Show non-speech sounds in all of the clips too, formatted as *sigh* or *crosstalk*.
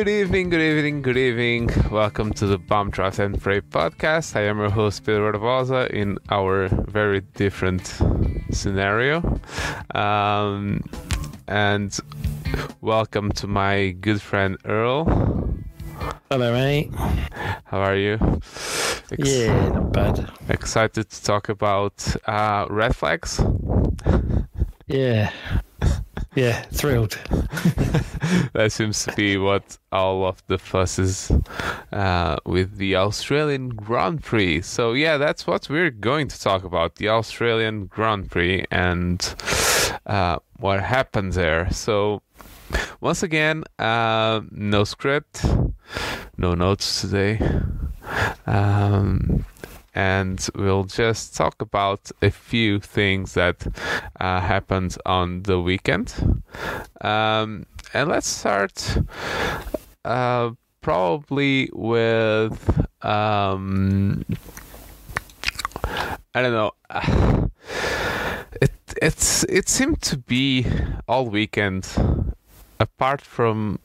Good evening, good evening, good evening. Welcome to the Bump Draft and Pray podcast. I am your host, Pedro Barbosa, in our very different scenario. Um, and welcome to my good friend Earl. Hello, mate. How are you? Ex- yeah, not bad. Excited to talk about uh, red flags? Yeah. Yeah, thrilled. *laughs* that seems to be what all of the fuss is uh, with the Australian Grand Prix. So, yeah, that's what we're going to talk about the Australian Grand Prix and uh, what happened there. So, once again, uh, no script, no notes today. Um, and we'll just talk about a few things that uh, happened on the weekend. Um, and let's start uh, probably with um, I don't know. *sighs* It it's it seemed to be all weekend, apart from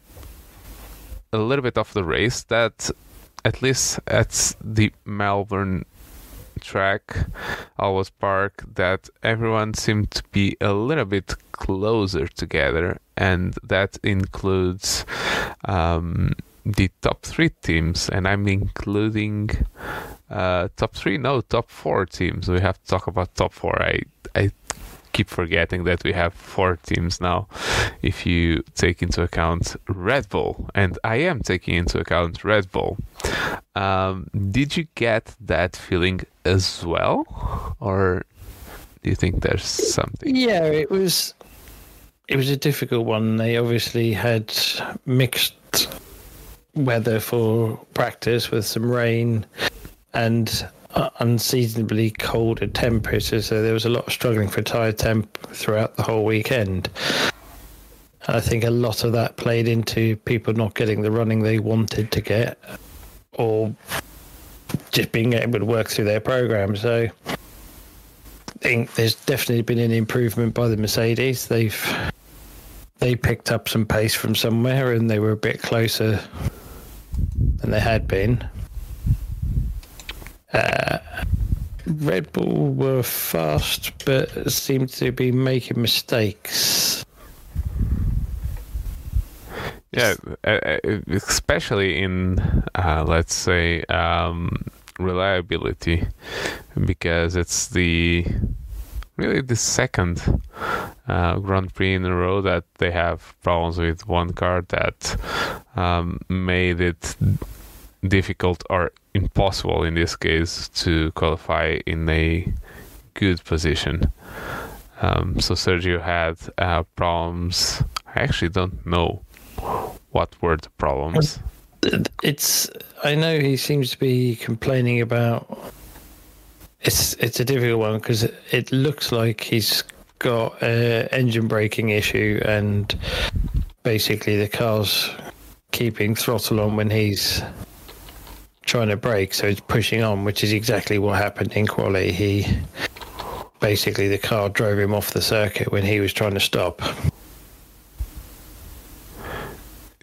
a little bit of the race that at least at the Melbourne track, Albert Park, that everyone seemed to be a little bit closer together, and that includes um, the top three teams, and I'm including uh, top three, no, top four teams. We have to talk about top four. I I keep forgetting that we have four teams now. If you take into account Red Bull and I am taking into account Red Bull um, did you get that feeling as well? Or do you think there's something? Yeah it was it was a difficult one. They obviously had mixed weather for practice with some rain and unseasonably colder temperatures, so there was a lot of struggling for tyre temp throughout the whole weekend. I think a lot of that played into people not getting the running they wanted to get, or just being able to work through their program. So I think there's definitely been an improvement by the Mercedes. They've they picked up some pace from somewhere, and they were a bit closer than they had been. Uh, Red Bull were fast, but seemed to be making mistakes. Yeah, uh, uh, especially in, uh, let's say, um, reliability, because it's the really the second uh, Grand Prix in a row that they have problems with one car that um, made it difficult or impossible in this case to qualify in a good position. Um, so Sergio had uh, problems. I actually don't know what were the problems. It's. I know he seems to be complaining about. It's it's a difficult one because it, looks like he's got an engine braking issue and basically the car's keeping throttle on when he's trying to brake, so it's pushing on, which is exactly what happened in quali. He basically the car drove him off the circuit when he was trying to stop.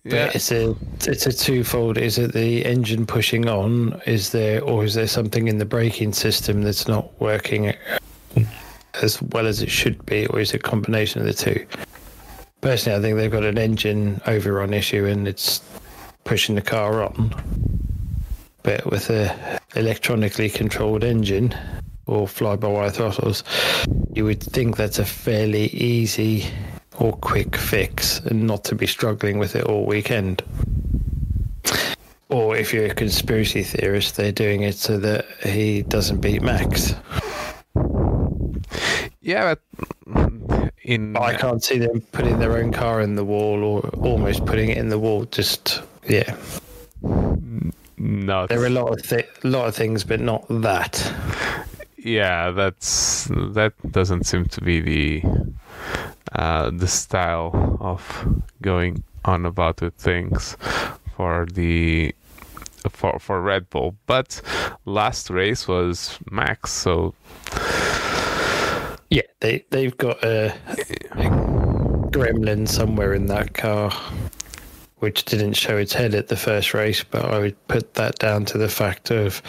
Yeah. But it's a it's a twofold. Is it the engine pushing on? Is there or is there something in the braking system that's not working as well as it should be, or is it a combination of the two? Personally, I think they've got an engine overrun issue and it's pushing the car on but with a electronically controlled engine or fly-by-wire throttles, you would think that's a fairly easy or quick fix and not to be struggling with it all weekend. Or if you're a conspiracy theorist, they're doing it so that he doesn't beat Max. Yeah, but in I can't see them putting their own car in the wall or almost putting it in the wall. Just yeah. No, there are a lot of th- lot of things, but not that. Yeah, that's that doesn't seem to be the uh, the style of going on about with things for the for for Red Bull. But last race was Max, so yeah, they they've got a, a gremlin somewhere in that car which didn't show its head at the first race, but I would put that down to the fact of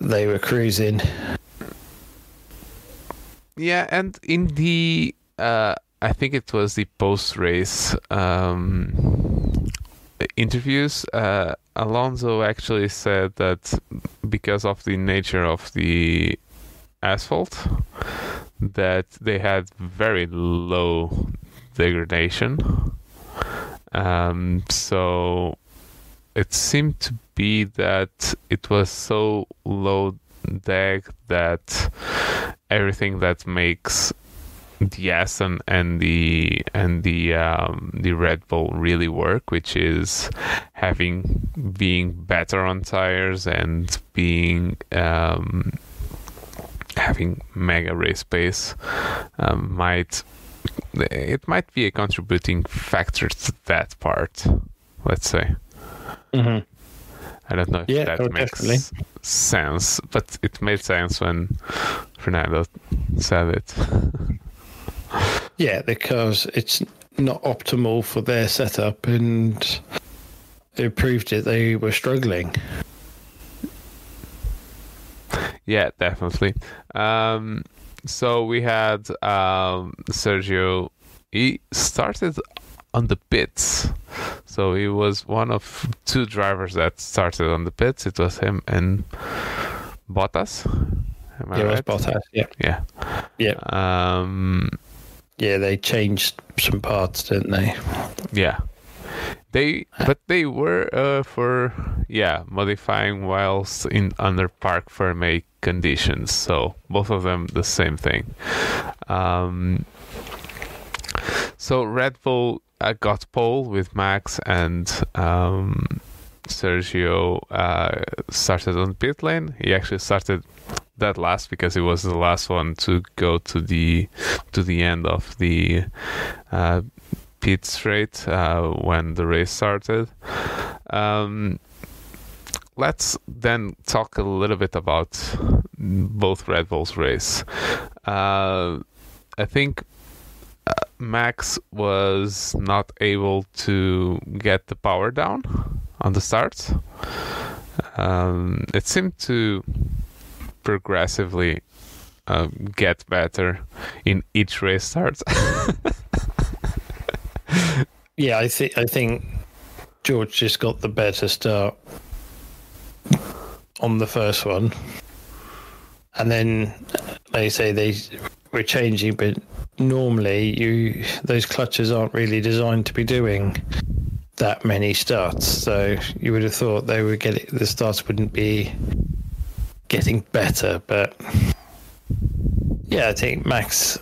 they were cruising. Yeah, and in the uh, I think it was the post race um, interviews, uh, Alonso actually said that because of the nature of the asphalt, that they had very low degradation. Um, so it seemed to be that it was so low deg that everything that makes the Aston and the and the um, the Red Bull really work, which is having being better on tires and being um, having mega race pace um, might it might be a contributing factor to that part. Let's say. Mm-hmm. I don't know if Yeah, that oh, makes definitely. sense, but it made sense when Fernando said it. *laughs* Yeah, because it's not optimal for their setup, and it proved it. They were struggling. Yeah, definitely. Um, so we had um, Sergio. He started on the pits. So he was one of two drivers that started on the pits. It was him and Bottas. Am I Yeah, it was? Bottas. Yeah, Yeah. yeah, Um, yeah. They changed some parts, didn't they? yeah. They, but they were uh, for yeah modifying whilst in under parc fermé conditions. So both of them the same thing. Um, so Red Bull uh, got pole with Max and um, Sergio uh, started on pit lane. He actually started that last because he was the last one to go to the to the end of the uh, pit straight uh, when the race started. Um, let's then talk a little bit about both Red Bulls race. Uh, I think uh, Max was not able to get the power down on the start. Um, it seemed to progressively uh, get better in each race start. *laughs* Yeah, I think I think George just got the better start on the first one, and then they say they were changing, but normally you those clutches aren't really designed to be doing that many starts. So you would have thought they would get the starts wouldn't be getting better, but yeah, I think Max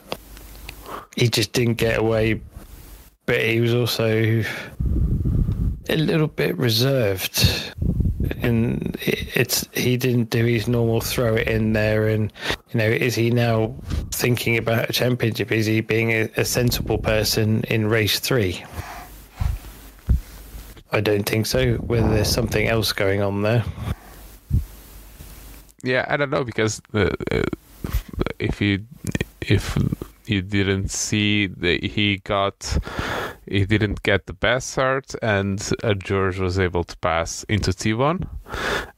he just didn't get away but he was also a little bit reserved. And it's he didn't do his normal throw it in there and you know is he now thinking about a championship? Is he being a, a sensible person in race three? I don't think so whether there's something else going on there. Yeah, I don't know because uh, if you if you didn't see that he got he didn't get the best start and uh, George was able to pass into T1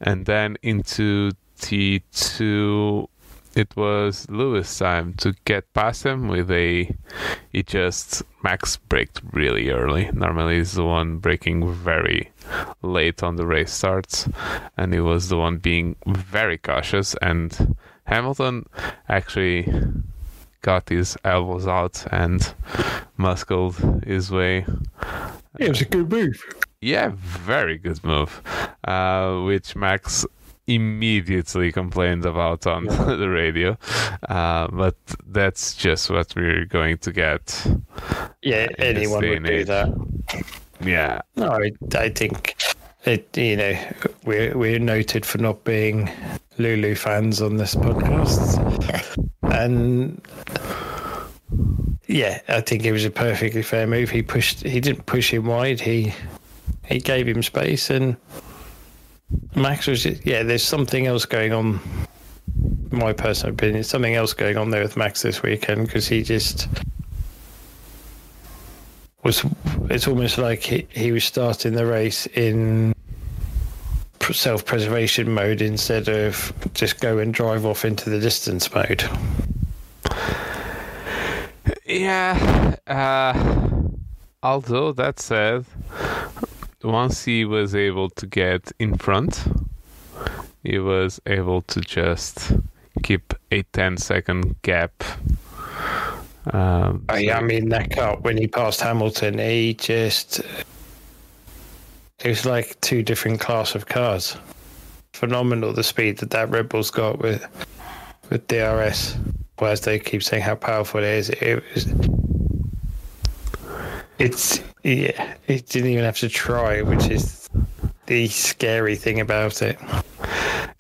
and then into T2 it was Lewis time to get past him with a he just Max braked really early. Normally he's the one braking very late on the race starts and he was the one being very cautious. And Hamilton actually got his elbows out and muscled his way. It was a good move. Yeah very good move uh, which Max immediately complained about on *laughs* the radio. Uh, but that's just what we're going to get yeah anyone would do that. yeah. No, I, I think it. You know, we're we're noted for not being Lulu fans on this podcast, *laughs* and yeah, I think it was a perfectly fair move. He pushed. He didn't push him wide. He he gave him space, and Max was. just- Yeah, there's something else going on. My personal opinion, something else going on there with Max this weekend because he just was it's almost like he, he was starting the race in self preservation mode instead of just go and drive off into the distance mode. Yeah. Uh, although that said, once he was able to get in front, he was able to just keep a 10 second gap. Um, I, I mean, that cut when he passed Hamilton, he just. It was like two different class of cars. Phenomenal the speed that that Red Bull's got with with DRS. Whereas they keep saying how powerful it is, it was. It's yeah. It didn't even have to try, which is the scary thing about it.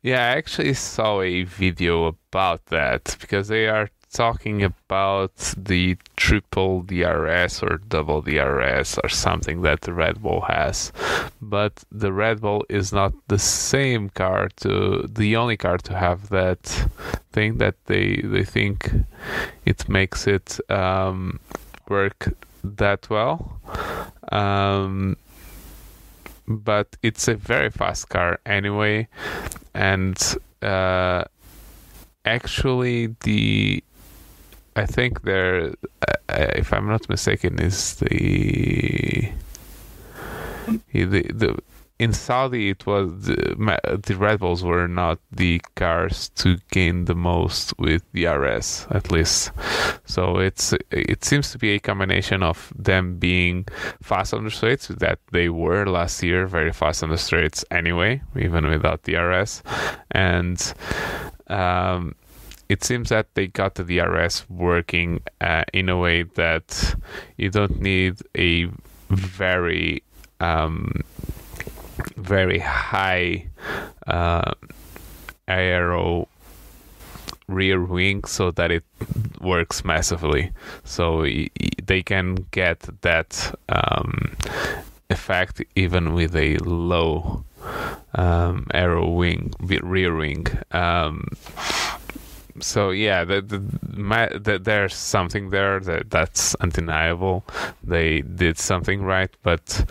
Yeah, I actually saw a video about that because they are talking about the triple DRS or double DRS or something that the Red Bull has. But the Red Bull is not the same car to the only car to have that thing that they they think it makes it um, work that well. Um, but it's a very fast car anyway, and uh, actually the I think there, if I'm not mistaken, is the the the in Saudi it was the, the Red Bulls were not the cars to gain the most with the DRS at least. So it's it seems to be a combination of them being fast on the straights that they were last year very fast on the straights anyway, even without the DRS, and um, it seems that they got the DRS working uh, in a way that you don't need a very um, very high uh, aero rear wing so that it works massively. So they can get that um, effect even with a low um, aero wing rear wing. Um, so yeah, the, the, my, the, there's something there that that's undeniable. They did something right, but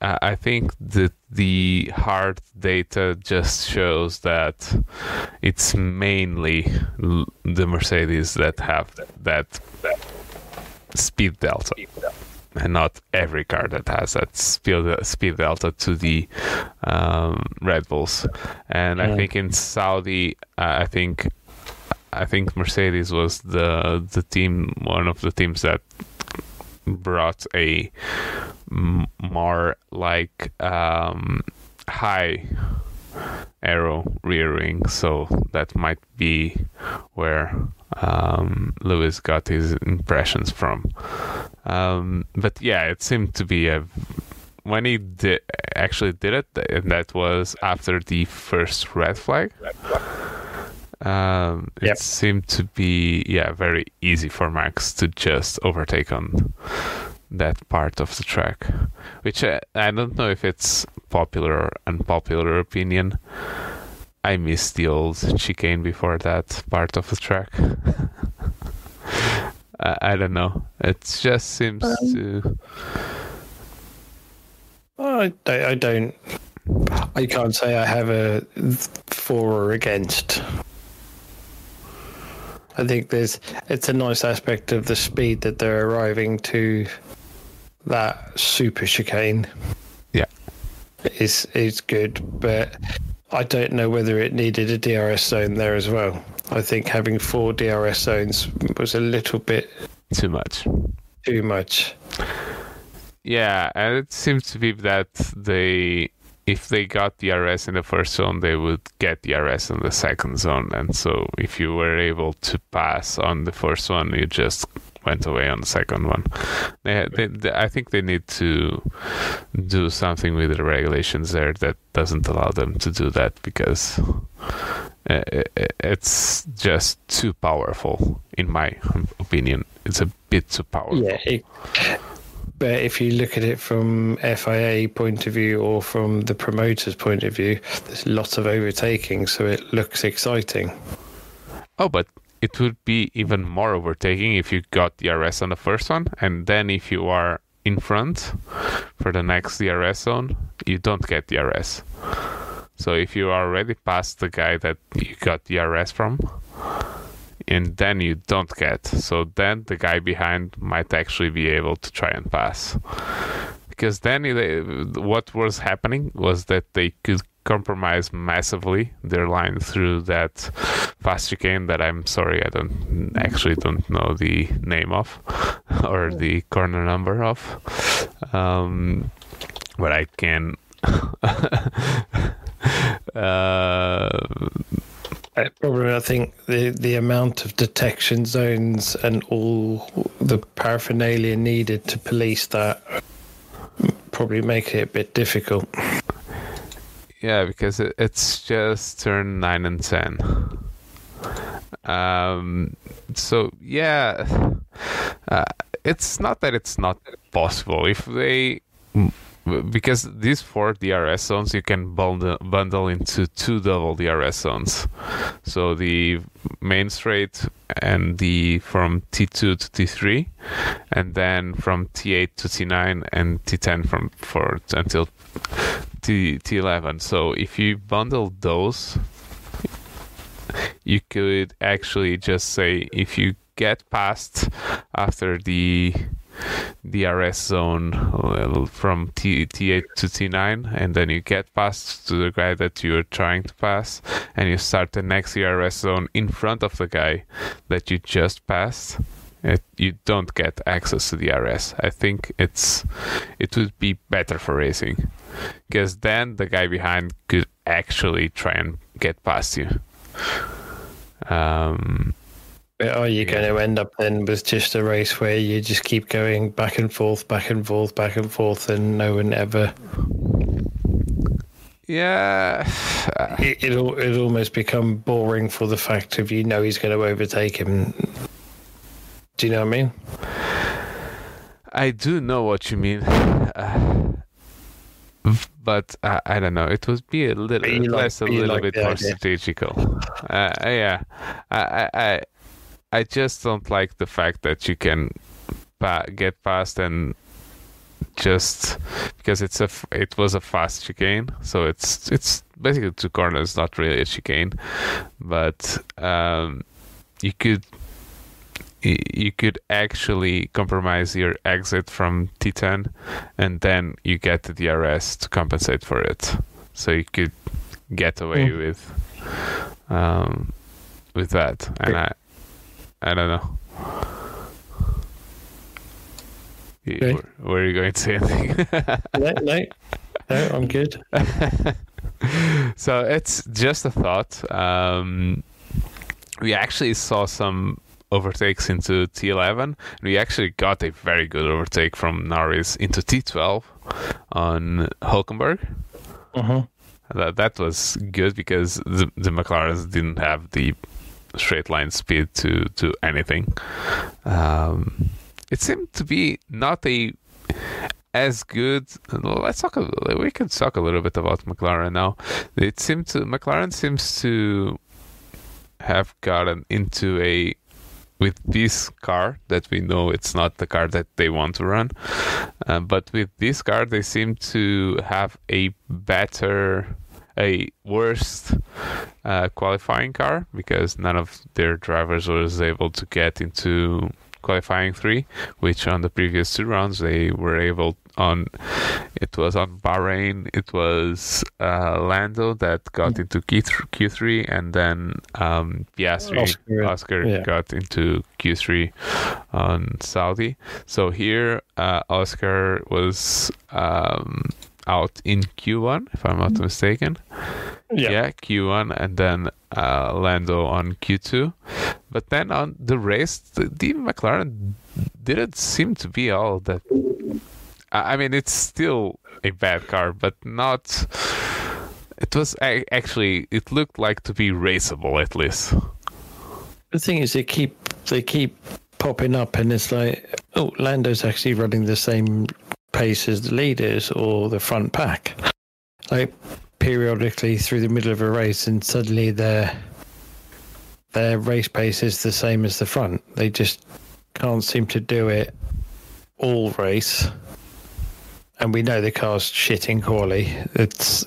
uh, I think that the hard data just shows that it's mainly the Mercedes that have that, that speed delta. And not every car that has that speed speed delta to the um, Red Bulls, and yeah. I think in Saudi, uh, I think I think Mercedes was the the team, one of the teams that brought a more like um, high aero rear wing, so that might be where um, Lewis got his impressions from. Um, but yeah, it seemed to be a when he did actually did it, and that was after the first red flag. Red flag um, it yep. seemed to be yeah very easy for Max to just overtake on that part of the track, which I, uh, I don't know if it's popular or unpopular opinion. I miss the old chicane before that part of the track. *laughs* I, I, don't know. It just seems um, to. I, I don't. I can't say I have a for or against. I think there's it's a nice aspect of the speed that they're arriving to that super chicane. Yeah. Is is good, but I don't know whether it needed a DRS zone there as well. I think having four DRS zones was a little bit too much. Too much. Yeah, and it seems to be that they if they got the DRS in the first zone, they would get the DRS in the second zone. And so if you were able to pass on the first one, you just went away on the second one. They, they, they, I think they need to do something with the regulations there that doesn't allow them to do that because uh, it's just too powerful, in my opinion. It's a bit too powerful. Yeah, it, but if you look at it from FIA point of view or from the promoter's point of view, there's lots of overtaking, so it looks exciting. Oh, but it would be even more overtaking if you got the DRS on the first one, and then if you are in front for the next DRS zone, you don't get DRS. So if you are already past the guy that you got DRS from, and then you don't get, so then the guy behind might actually be able to try and pass. Because then it, what was happening was that they could compromise massively their line through that fast chicane that I'm sorry I don't actually don't know the name of *laughs* or the corner number of um, but I can *laughs* uh, Probably, I think the the amount of detection zones and all the paraphernalia needed to police that probably make it a bit difficult. Yeah, because it, it's just turn nine and ten. Um, so yeah, uh, it's not that it's not possible if they because these four DRS zones you can bundle, bundle into two double DRS zones. So the main straight and the from T2 to T3, and then from T8 to T9 and T10 from for until T T11. So if you bundle those, you could actually just say if you get past after the DRS zone from T, T8 to T9, and then you get past to the guy that you're trying to pass, and you start the next DRS zone in front of the guy that you just passed. It, you don't get access to the DRS. I think it's it would be better for racing because then the guy behind could actually try and get past you. Um, are you going to end up then with just a race where you just keep going back and forth, back and forth, back and forth, and no one ever? Yeah, *sighs* it, it'll it almost become boring for the fact of you know he's going to overtake him. Do you know what I mean? I do know what you mean. Uh, *sighs* but uh, I don't know. It would be a little less, like, a little like bit more idea. strategical. Uh, yeah, I, I, I just don't like the fact that you can pa- get past and just because it's a it was a fast chicane, so it's it's basically two corners, not really a chicane, but um, you could you could actually compromise your exit from T10 and then you get the DRS to compensate for it. So you could get away mm. with um, with that. And I I don't know. Okay. Are you going to say anything? *laughs* no, no, no, I'm good. *laughs* so it's just a thought. Um, we actually saw some overtakes into T11. We actually got a very good overtake from Norris into T12 on Hulkenberg. Uh-huh. That that was good because the, the McLarens didn't have the straight line speed to to anything. Um, it seemed to be not a as good. Let's talk. A, we can talk a little bit about McLaren now. It seemed to McLaren seems to have gotten into a with this car that we know it's not the car that they want to run, uh, but with this car they seem to have a better a worst uh, qualifying car because none of their drivers was able to get into qualifying three, which on the previous two rounds they were able on. It was on Bahrain. It was uh, Lando that got into Q three, and then um, Piastri Oscar, Oscar yeah. got into Q three on Saudi. So here, uh, Oscar was. Um, out in Q1, if I'm not mistaken. Yeah, yeah Q1, and then uh, Lando on Q2. But then on the race, the, the McLaren didn't seem to be all that. I mean, it's still a bad car, but not. It was actually. It looked like to be raceable at least. The thing is, they keep they keep popping up, and it's like, oh, Lando's actually running the same pace as the leaders or the front pack. Like periodically through the middle of a race, and suddenly their their race pace is the same as the front. They just can't seem to do it all race. and we know the car's shitting in quality. It's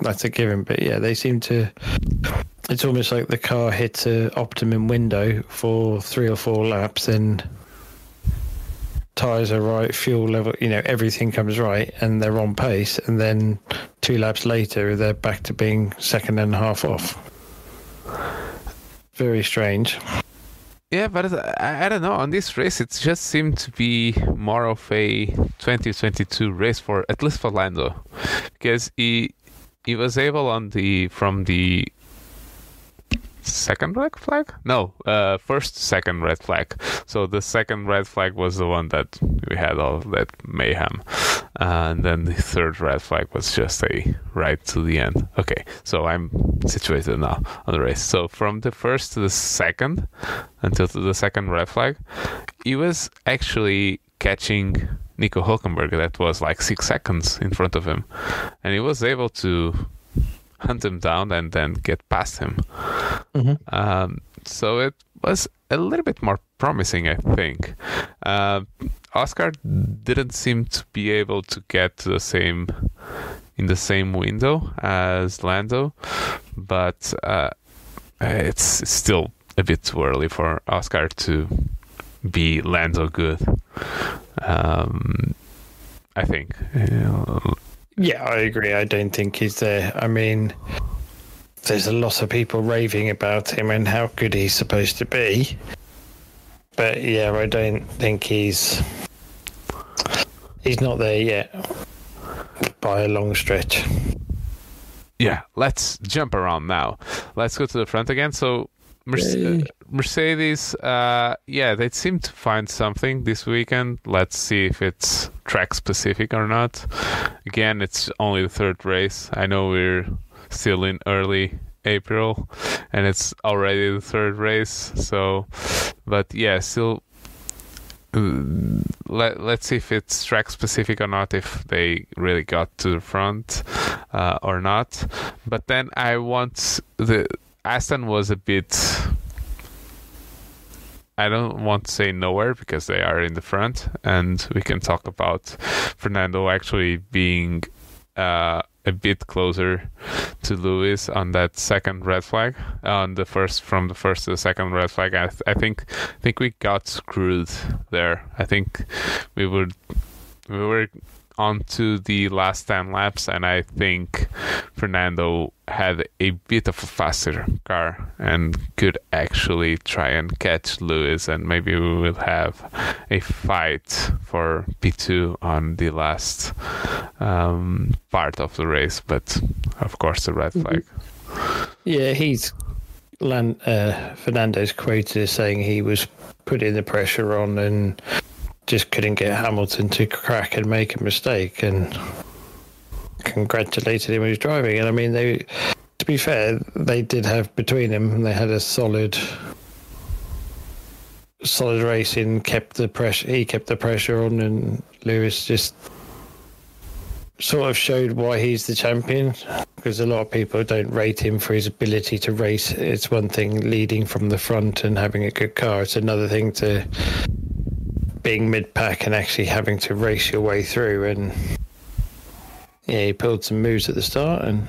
that's a given. But yeah, they seem to. It's almost like the car hits a optimum window for three or four laps, and tires are right, fuel level, you know, everything comes right, and they're on pace, and then two laps later they're back to being second and a half off. Very strange. Yeah, but I, I don't know. On this race, it just seemed to be more of a 2022 race for at least for Lando, because he he was able on the from the second red flag? No, uh, first, second red flag. So the second red flag was the one that we had all that mayhem, uh, and then the third red flag was just a right to the end. Okay, so I'm situated now on the race. So from the first to the second, until the second red flag, he was actually catching Nico Hulkenberg. That was like six seconds in front of him, and he was able to hunt him down and then get past him. Mm-hmm. Um, so it was a little bit more promising, I think. Uh, Oscar didn't seem to be able to get to the same in the same window as Lando, but uh, it's, still a bit too early for Oscar to be Lando good. Um, I think. You know, yeah, I agree. I don't think he's there. I mean, there's a lot of people raving about him and how good he's supposed to be. But yeah, I don't think he's he's not there yet by a long stretch. Yeah, let's jump around now. Let's go to the front again. So Mercedes, Mercedes uh, yeah, they seem to find something this weekend. Let's see if it's track specific or not. Again, it's only the third race. I know we're still in early April and it's already the third race. So, but yeah, still. Uh, let, let's see if it's track specific or not, if they really got to the front uh, or not. But then I want the Aston was a bit. I don't want to say nowhere because they are in the front, and we can talk about Fernando actually being uh, a bit closer to Lewis on that second red flag, on the first from the first to the second red flag. I, th- I think I think we got screwed there. I think we would we were onto the last 10 laps, and I think Fernando had a bit of a faster car and could actually try and catch Lewis, and maybe we will have a fight for P2 on the last um, part of the race, but of course, the red flag. Yeah, he's uh, Fernando's quoted as saying he was putting the pressure on and just couldn't get Hamilton to crack and make a mistake and congratulated him his driving. And I mean, they, to be fair, they did have between them, and they had a solid, solid racing. Kept the pressure. He kept the pressure on, and Lewis just sort of showed why he's the champion because a lot of people don't rate him for his ability to race. It's one thing leading from the front and having a good car. It's another thing to being mid pack and actually having to race your way through. And yeah, he pulled some moves at the start, and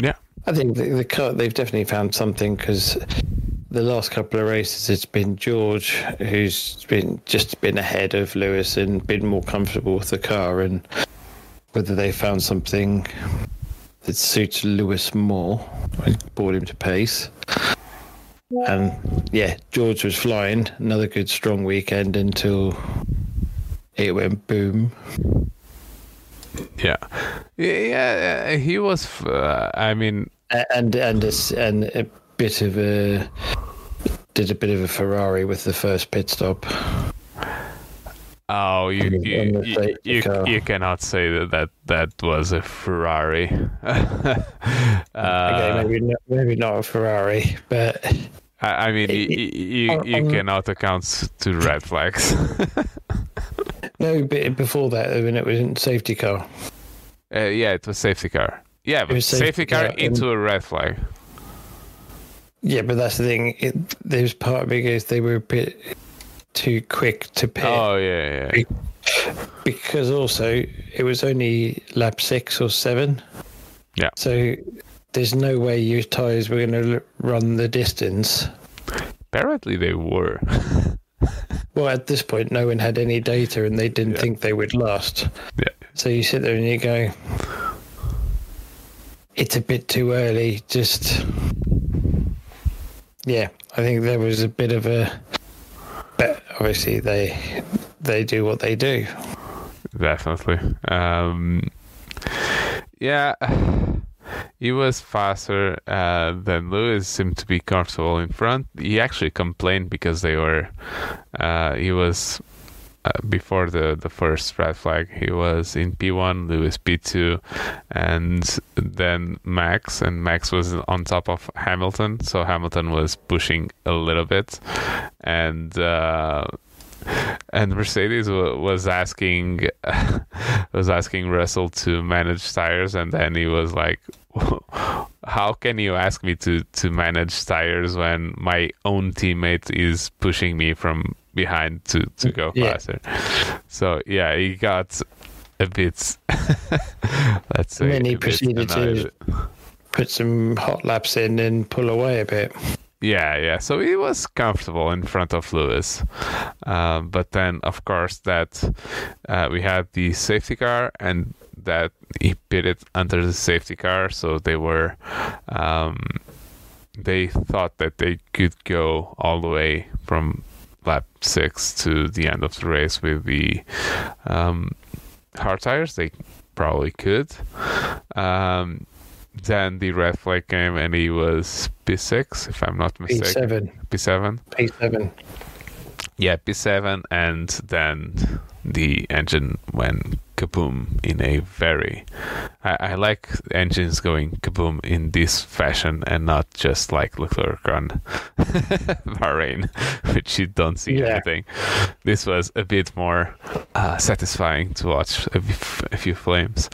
yeah, I think the, the car they've definitely found something because the last couple of races it's been George who's been just been ahead of Lewis and been more comfortable with the car, and whether they found something that suits Lewis more, brought him to pace. And yeah, George was flying. Another good strong weekend until it went boom. Yeah, yeah, he was. Uh, I mean, and and a, and a bit of a did a bit of a Ferrari with the first pit stop. Oh, you you, you, you, you, cannot say that that, that was a Ferrari. *laughs* uh, okay, maybe not, maybe not a Ferrari, but I, I mean, it, you you, um, you cannot account to red flags. *laughs* no, but before that, when it was in safety car. Uh, yeah, it was safety car. Yeah, but safety, safety, car, car into a red flag. Yeah, but that's the thing. It, there's part because they were a bit too quick to pit. Oh yeah, yeah. because also it was only lap six or seven. Yeah. So there's no way your tyres were going to run the distance. Apparently, they were. *laughs* Well, at this point, no one had any data and they didn't Yeah. think they would last. yeah. So you sit there and you go, it's a bit too early. Just, yeah, I think there was a bit of a, but obviously they they do what they do. definitely. Um, yeah, he was faster uh, than Lewis. Seemed to be comfortable in front. He actually complained because they were. Uh, he was uh, before the the first red flag. He was in P1, Lewis P2, and then Max. And Max was on top of Hamilton, so Hamilton was pushing a little bit, and. Uh, *laughs* and Mercedes wa- was asking *laughs* was asking Russell to manage tires, and then he was like, *laughs* "How can you ask me to to manage tires when my own teammate is pushing me from behind to to go Yeah. faster?" So yeah, he got a bit. let's say And then he proceeded to- Put some hot laps in and pull away a bit. Yeah, yeah. So he was comfortable in front of Lewis, um, but then of course that uh, we had the safety car and that he pitted under the safety car, so they were um, they thought that they could go all the way from lap six to the end of the race with the um, hard tires. They probably could. Um, then the red flag came and he was P6, if I'm not mistaken. P7, P7. P7. Yeah, P7. And then the engine went kaboom in a very. I, I like engines going kaboom in this fashion and not just like Leclerc *laughs* on Bahrain, which you don't see Yeah. anything. This was a bit more uh, satisfying to watch A few flames.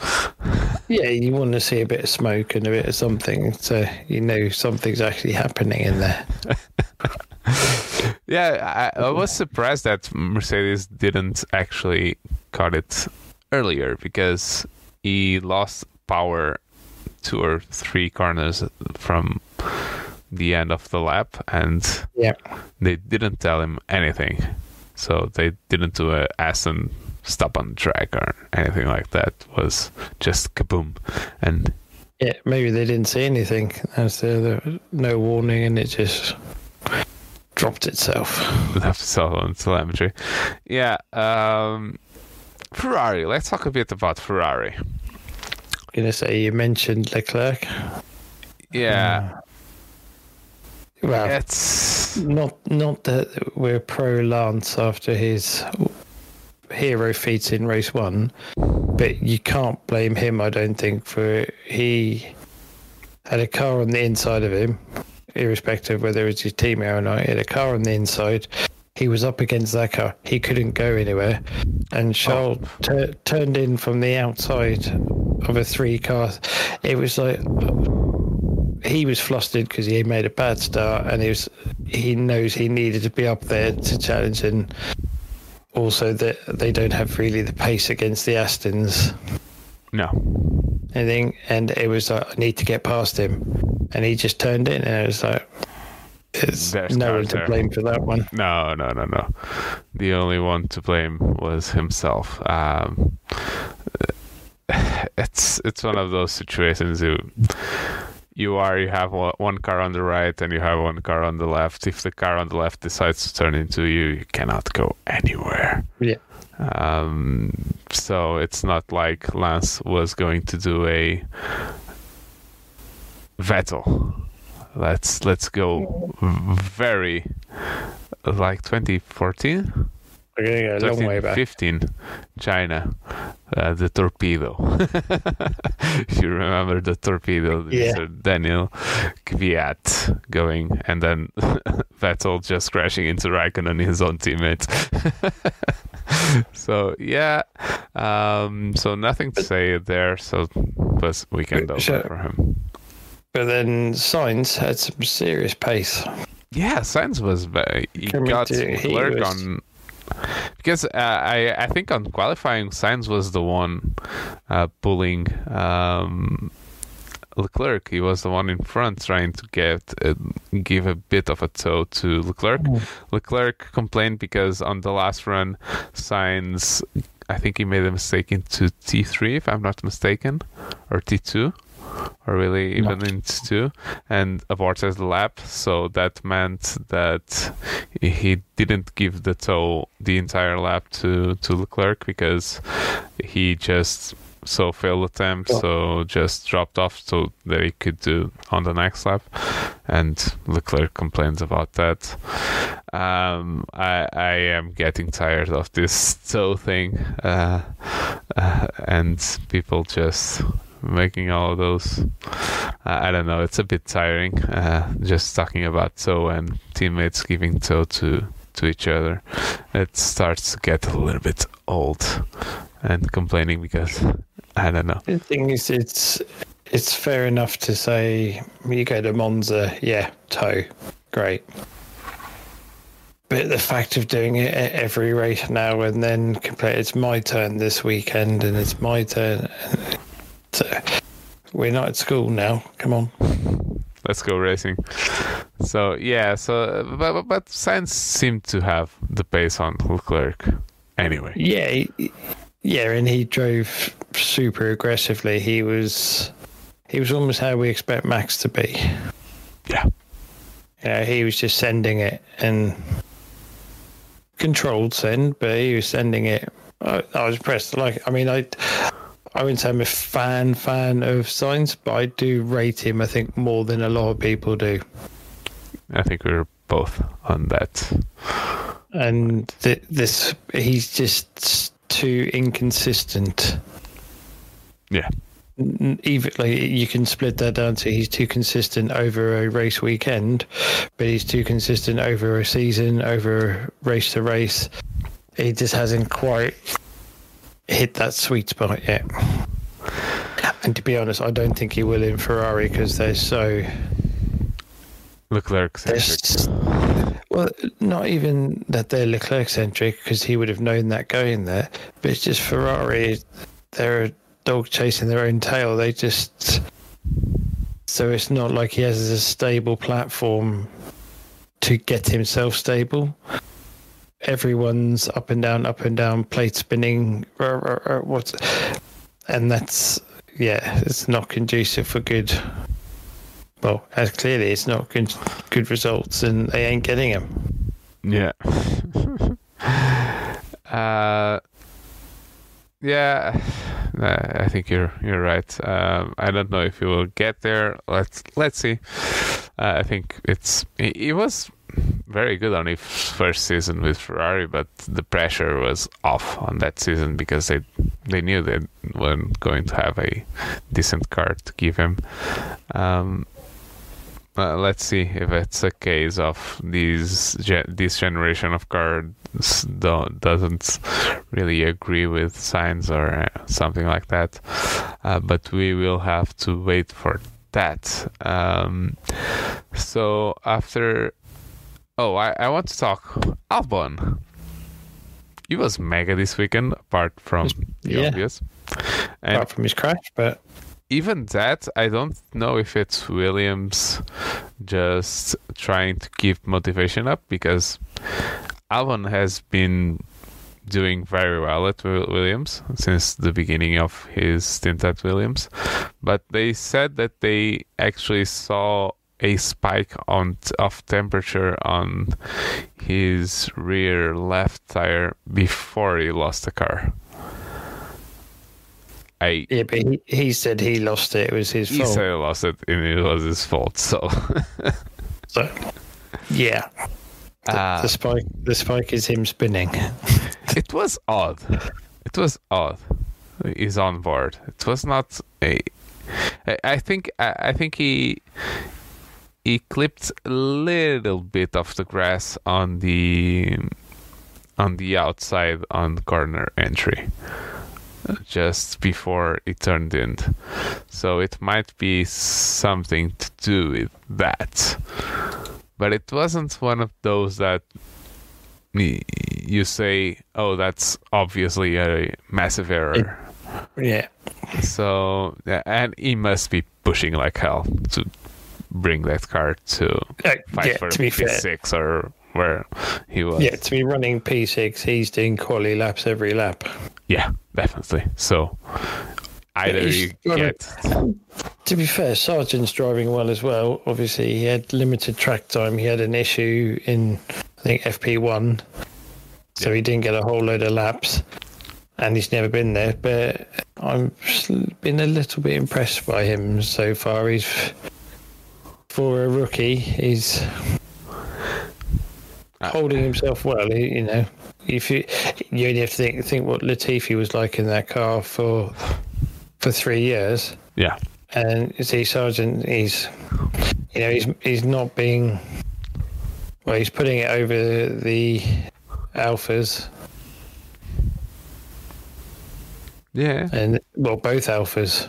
Yeah, you want to see a bit of smoke and a bit of something, so you know something's actually happening in there. *laughs* Yeah, I, I was surprised that Mercedes didn't actually cut it earlier because he lost power two or three corners from the end of the lap and Yeah. they didn't tell him anything. So they didn't do a Aston stop on the track or anything like that. It was just kaboom. And Yeah, maybe they didn't see anything, and so there was no warning, and it just dropped itself. *laughs* We'll have to sell on telemetry. Yeah. Um, Ferrari. Let's talk a bit about Ferrari. I'm gonna say you mentioned Leclerc. Yeah. Well, It's not not that we're pro Lance after his hero feats in race one, but you can't blame him. I don't think for he had a car on the inside of him, irrespective of whether it's his teammate or not. He had a car on the inside. He was up against that car. He couldn't go anywhere, and oh. Charles tu- turned in from the outside of a three car. It was like he was flustered because he made a bad start, and he was he knows he needed to be up there to challenge, and also that they don't have really the pace against the Astons. no. Anything, and it was like I need to get past him, and he just turned in, and it was like it's There's no one to blame for that one. No, no, no, no. The only one to blame was himself. Um, *sighs* it's it's one of those situations you you are you have one one car on the right and you have one car on the left. If the car on the left decides to turn into you, you cannot go anywhere. Yeah. Um, so it's not like Lance was going to do a Vettel. Let's let's go very like 2014, We're gonna go long way back. 15, China, uh, the torpedo. If *laughs* you remember the torpedo, Yeah. Mr. Daniel Kvyat going, and then *laughs* Vettel just crashing into Raikkonen, and his own teammates. *laughs* so yeah, um, so nothing to say there. So was weekend over Sure. for him. But then Sainz had some serious pace. Yeah, Sainz was very. He Coming got to- he Leclerc was- on because uh, I I think on qualifying, Sainz was the one uh, pulling um, Leclerc. He was the one in front trying to get uh, give a bit of a tow to Leclerc. Leclerc complained because on the last run, Sainz, I think he made a mistake into T3, if I'm not mistaken, or T2, or really even Not. in T2, and aborted the lap. So that meant that he didn't give the tow the entire lap to, to Leclerc because he just so failed attempt, Oh. so just dropped off so that he could do on the next lap. And Leclerc complains about that. Um, I I am getting tired of this *laughs* tow thing, uh, uh, and people just making all of those. I I don't know. It's a bit tiring. Uh, just talking about tow and teammates giving tow to to each other. It starts to get a little bit old, and complaining because I don't know. The thing is, it's it's fair enough to say you go to Monza, yeah, tow, great. But the fact of doing it at every race now and then, it's my turn this weekend and it's my turn. So uh, we're not at school now. Come on. let's go racing. So yeah, so but but, but Sainz seemed to have the pace on Leclerc anyway. Yeah, yeah, and he drove super aggressively. He was he was almost how we expect Max to be. Yeah, You know, he was just sending it and controlled send, but he was sending it. I, I was impressed. Like, I mean, I, I wouldn't say I'm a fan fan of Sainz, but I do rate him. I think more than a lot of people do. I think we we're both on that. And th- this, he's just too inconsistent. Yeah, Even like you can split that down to he's too consistent over a race weekend, but he's too consistent over a season, over race to race. He just hasn't quite hit that sweet spot yet. And to be honest, I don't think he will in Ferrari because they're so Leclerc centric. well, not even that they're Leclerc centric because he would have known that going there, but it's just Ferrari. They're a dog chasing their own tail. They just so it's not like he has a stable platform to get himself stable. Everyone's up and down, up and down, plate spinning. uh, What's and that's yeah, it's not conducive for good well, as clearly it's not good, good results, and they ain't getting them. Yeah. *laughs* *laughs* uh, yeah, I think you're you're right. Um, I don't know if you will get there. Let's let's see. Uh, I think it's it, he was very good on his first season with Ferrari, but the pressure was off on that season because they they knew they weren't going to have a decent car to give him. Um, uh, let's see if it's a case of these ge- this generation of cards don't, doesn't really agree with Sainz or uh, something like that. Uh, but we will have to wait for that. Um, so after, oh, I, I want to talk Albon. He was mega this weekend, apart from the Yeah. obvious. And apart from his crash, but even that, I don't know if it's Williams just trying to keep motivation up because Albon has been doing very well at Williams since the beginning of his stint at Williams, but they said that they actually saw a spike on of temperature on his rear left tire before he lost the car. I yeah, but he, he said he lost it. It was his he fault. said he lost it and it was his fault. So *laughs* so, yeah, the, uh, the spike the spike is him spinning. *laughs* it was odd. It was odd. He's on board. It was not a. I- think I think he he clipped a little bit of the grass on the on the outside on corner entry just before it turned in. So it might be something to do with that. But it wasn't one of those that you say, "Oh, that's obviously a massive error." Yeah. So, and he must be pushing like hell to bring that car to Uh, fight yeah, for to be P6 or where he was. yeah, to be running P6, he's doing quality laps every lap. Yeah, definitely. So, either he's you a- get. To be fair, Sargent's driving well as well. Obviously, he had limited track time. He had an issue in, I think, FP1, so he didn't get a whole load of laps, and he's never been there. But I've been a little bit impressed by him so far. He's for a rookie, he's Uh, holding himself well. You know, if you you only have to think think what Latifi was like in that car for for three years. Yeah. And see, Sargent, he's, you know, he's he's not being, well, he's putting it over the alphas Yeah. and well, both alphas.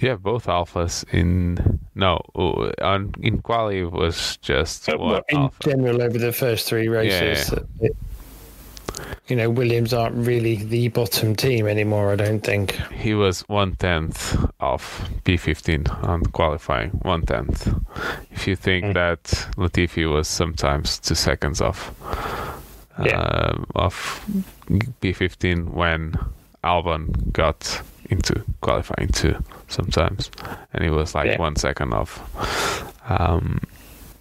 Yeah, both alphas in. No, uh, on in quali was just But one in alpha. general, over the first three races, it- you know, Williams aren't really the bottom team anymore. I don't think. He was one tenth off P15 on qualifying. One tenth. If you think Mm. that Latifi was sometimes two seconds off Yeah. um, of P15 when Albon got into qualifying too sometimes, and he was like Yeah. one second off. Um,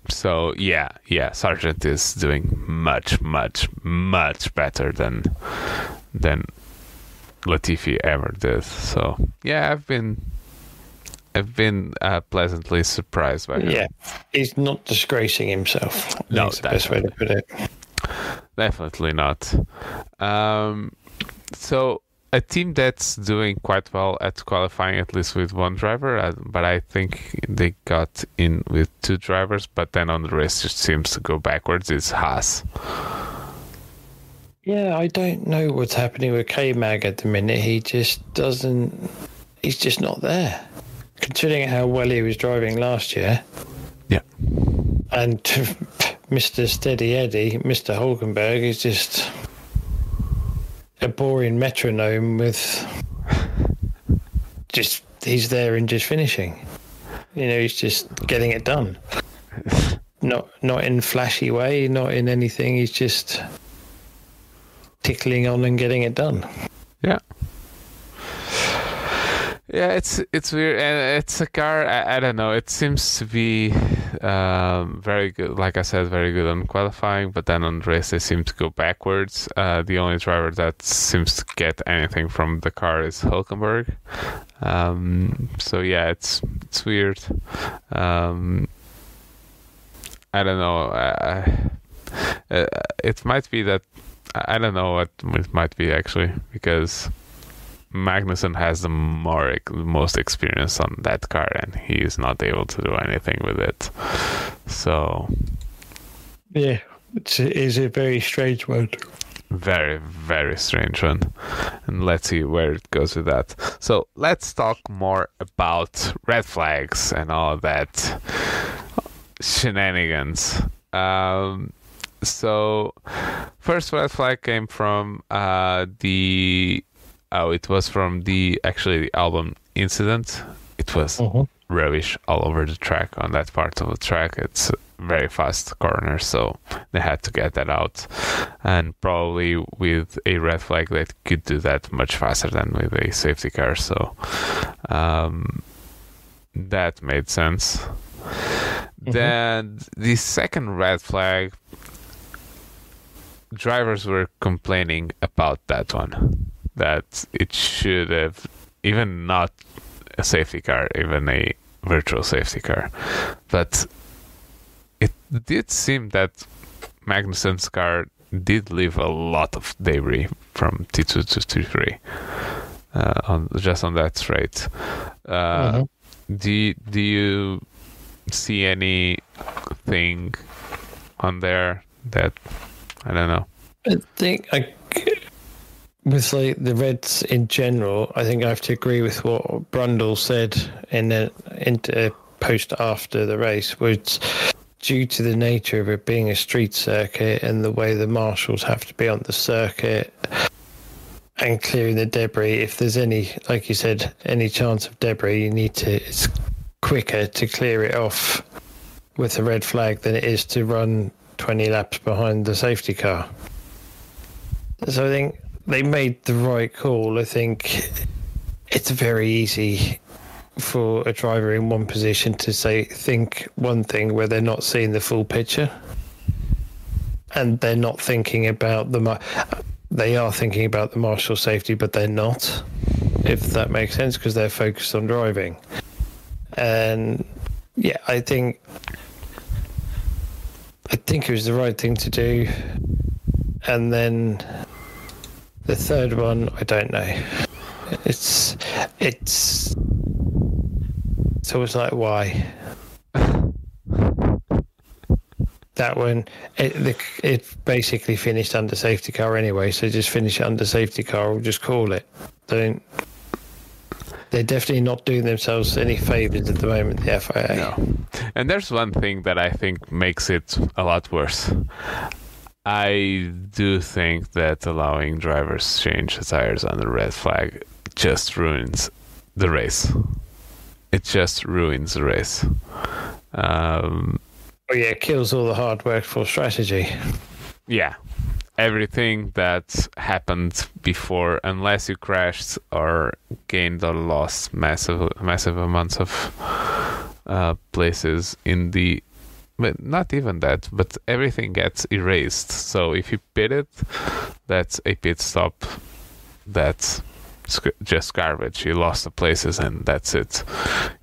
so yeah, yeah, Sargent is doing much, much, much better than than Latifi ever did. So yeah, I've been I've been uh, pleasantly surprised by him. Yeah, he's not disgracing himself. No, think it's the best way to put it. Definitely not. Um, so a team that's doing quite well at qualifying, at least with one driver, uh, but I think they got in with two drivers, but then on the race it seems to go backwards. Is Haas? Yeah, I don't know what's happening with K Mag at the minute. He just doesn't. He's just not there. Considering how well he was driving last year, Yeah, and *laughs* Mr. Steady Eddie, Mr. Hulkenberg, is just a boring metronome with just he's there and just finishing. You know, he's just getting it done. Not not in flashy way, not in anything. He's just tickling on and getting it done. yeah. Yeah, it's it's weird, and it's a car. I, I don't know. It seems to be um, very good. Like I said, very good on qualifying, but then on race they seem to go backwards. Uh, the only driver that seems to get anything from the car is Hulkenberg. Um, so yeah, it's it's weird. Um, I don't know. Uh, uh, it might be that I I don't know what it might be actually because Magnussen has the more most experience on that car, and he is not able to do anything with it. So Yeah, it's, it is a very strange one. very very strange one, and let's see where it goes with that. So let's talk more about red flags and all that shenanigans. Um, so first red flag came from uh, the oh it was from the actually the Albon incident. It was rubbish all over the track on that part of the track. It's a very fast corner, so they had to get that out. And probably with a red flag, they could do that much faster than with a safety car. So um, that made sense. Then the second red flag, drivers were complaining about that one. That it should have, even not a safety car, even a virtual safety car. But it did seem that Magnussen's car did leave a lot of debris from T2 to T3 uh, on just on that straight. Uh, Do you, do you see anything on there that I don't know? I think I, with like the Reds in general, I think I have to agree with what Brundle said in the in post after the race, which due to the nature of it being a street circuit and the way the marshals have to be on the circuit and clearing the debris. If there's any, like you said, any chance of debris, you need to. It's quicker to clear it off with a red flag than it is to run 20 laps behind the safety car. So I think they made the right call. I think it's very easy for a driver in one position to say think one thing where they're not seeing the full picture. And they're not thinking about the they are thinking about the marshal safety but they're not if that makes sense because they're focused on driving. And yeah i think i think it was the right thing to do. And then the third one i don't know. It's it's it's like why? That one it, it basically finished under safety car anyway so just finish it under safety car or just call it. Don't they're definitely not doing themselves any favors at the moment the FIA no. And there's one thing that I think makes it a lot worse I do think that allowing drivers change tires on the red flag just ruins the race. It just ruins the race. Um, oh yeah, it kills all the hard work for strategy. Yeah, everything that happened before, unless you crashed or gained or lost massive, massive amounts of uh, places in the but not even that, but everything gets erased. So if you pit it, that's a pit stop. That's just garbage. You lost the places and that's it.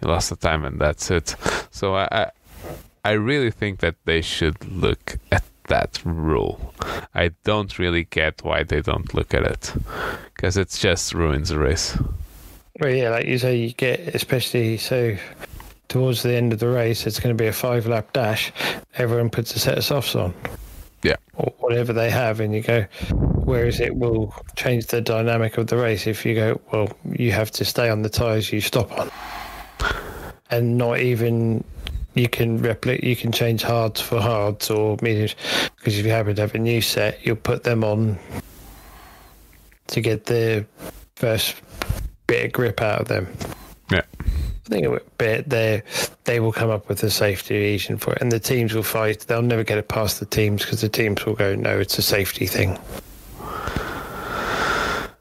You lost the time and that's it. So I, I really think that they should look at that rule. I don't really get why they don't look at it because it just ruins the race. Well, yeah, like you say, you get especially so towards the end of the race, it's going to be a five lap dash. Everyone puts a set of softs on. Yeah. Or whatever they have, and you go, whereas it will change the dynamic of the race if you go, well, you have to stay on the tyres you stop on. And not even you can replicate, you can change hards for hards or mediums because if you happen to have a new set, you'll put them on to get the first bit of grip out of them. Yeah. I think a bit they they will come up with a safety reason for it, and the teams will fight. They'll never get it past the teams because the teams will go, "No, it's a safety thing."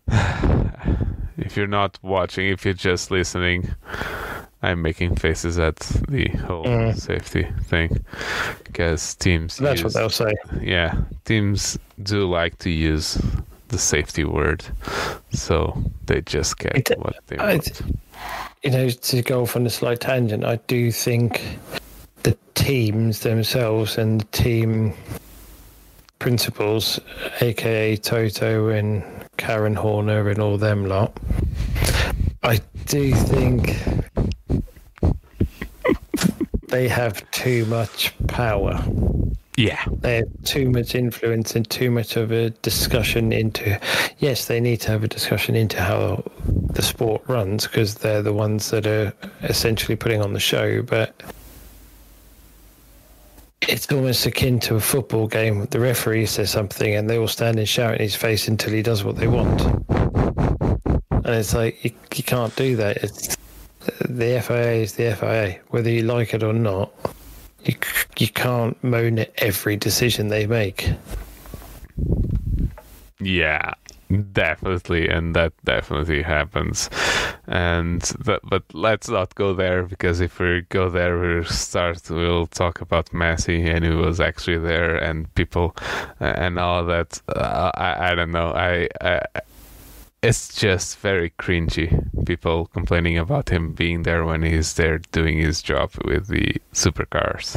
*sighs* if you're not watching, if you're just listening, I'm making faces at the whole mm. safety thing because teams. That's use, what they'll say. Yeah, teams do like to use the safety word, so they just get it, what they want you know, to go off on a slight tangent, I do think the teams themselves and the team principals, aka Toto and Karen Horner and all them lot, I do think they have too much power. Yeah. They have too much influence and too much of a discussion into. Yes, they need to have a discussion into how the sport runs because they're the ones that are essentially putting on the show, but it's almost akin to a football game. The referee says something and they all stand and shout in his face until he does what they want. And it's like, you, you can't do that. It's, the FIA is the FIA, whether you like it or not you you can't moan at every decision they make. Yeah, definitely, and that definitely happens. And that, but let's not go there because if we go there, we'll start. We'll talk about Messi and who was actually there and people and all that. Uh, I I don't know. I, I it's just very cringy. People complaining about him being there when he's there doing his job with the supercars.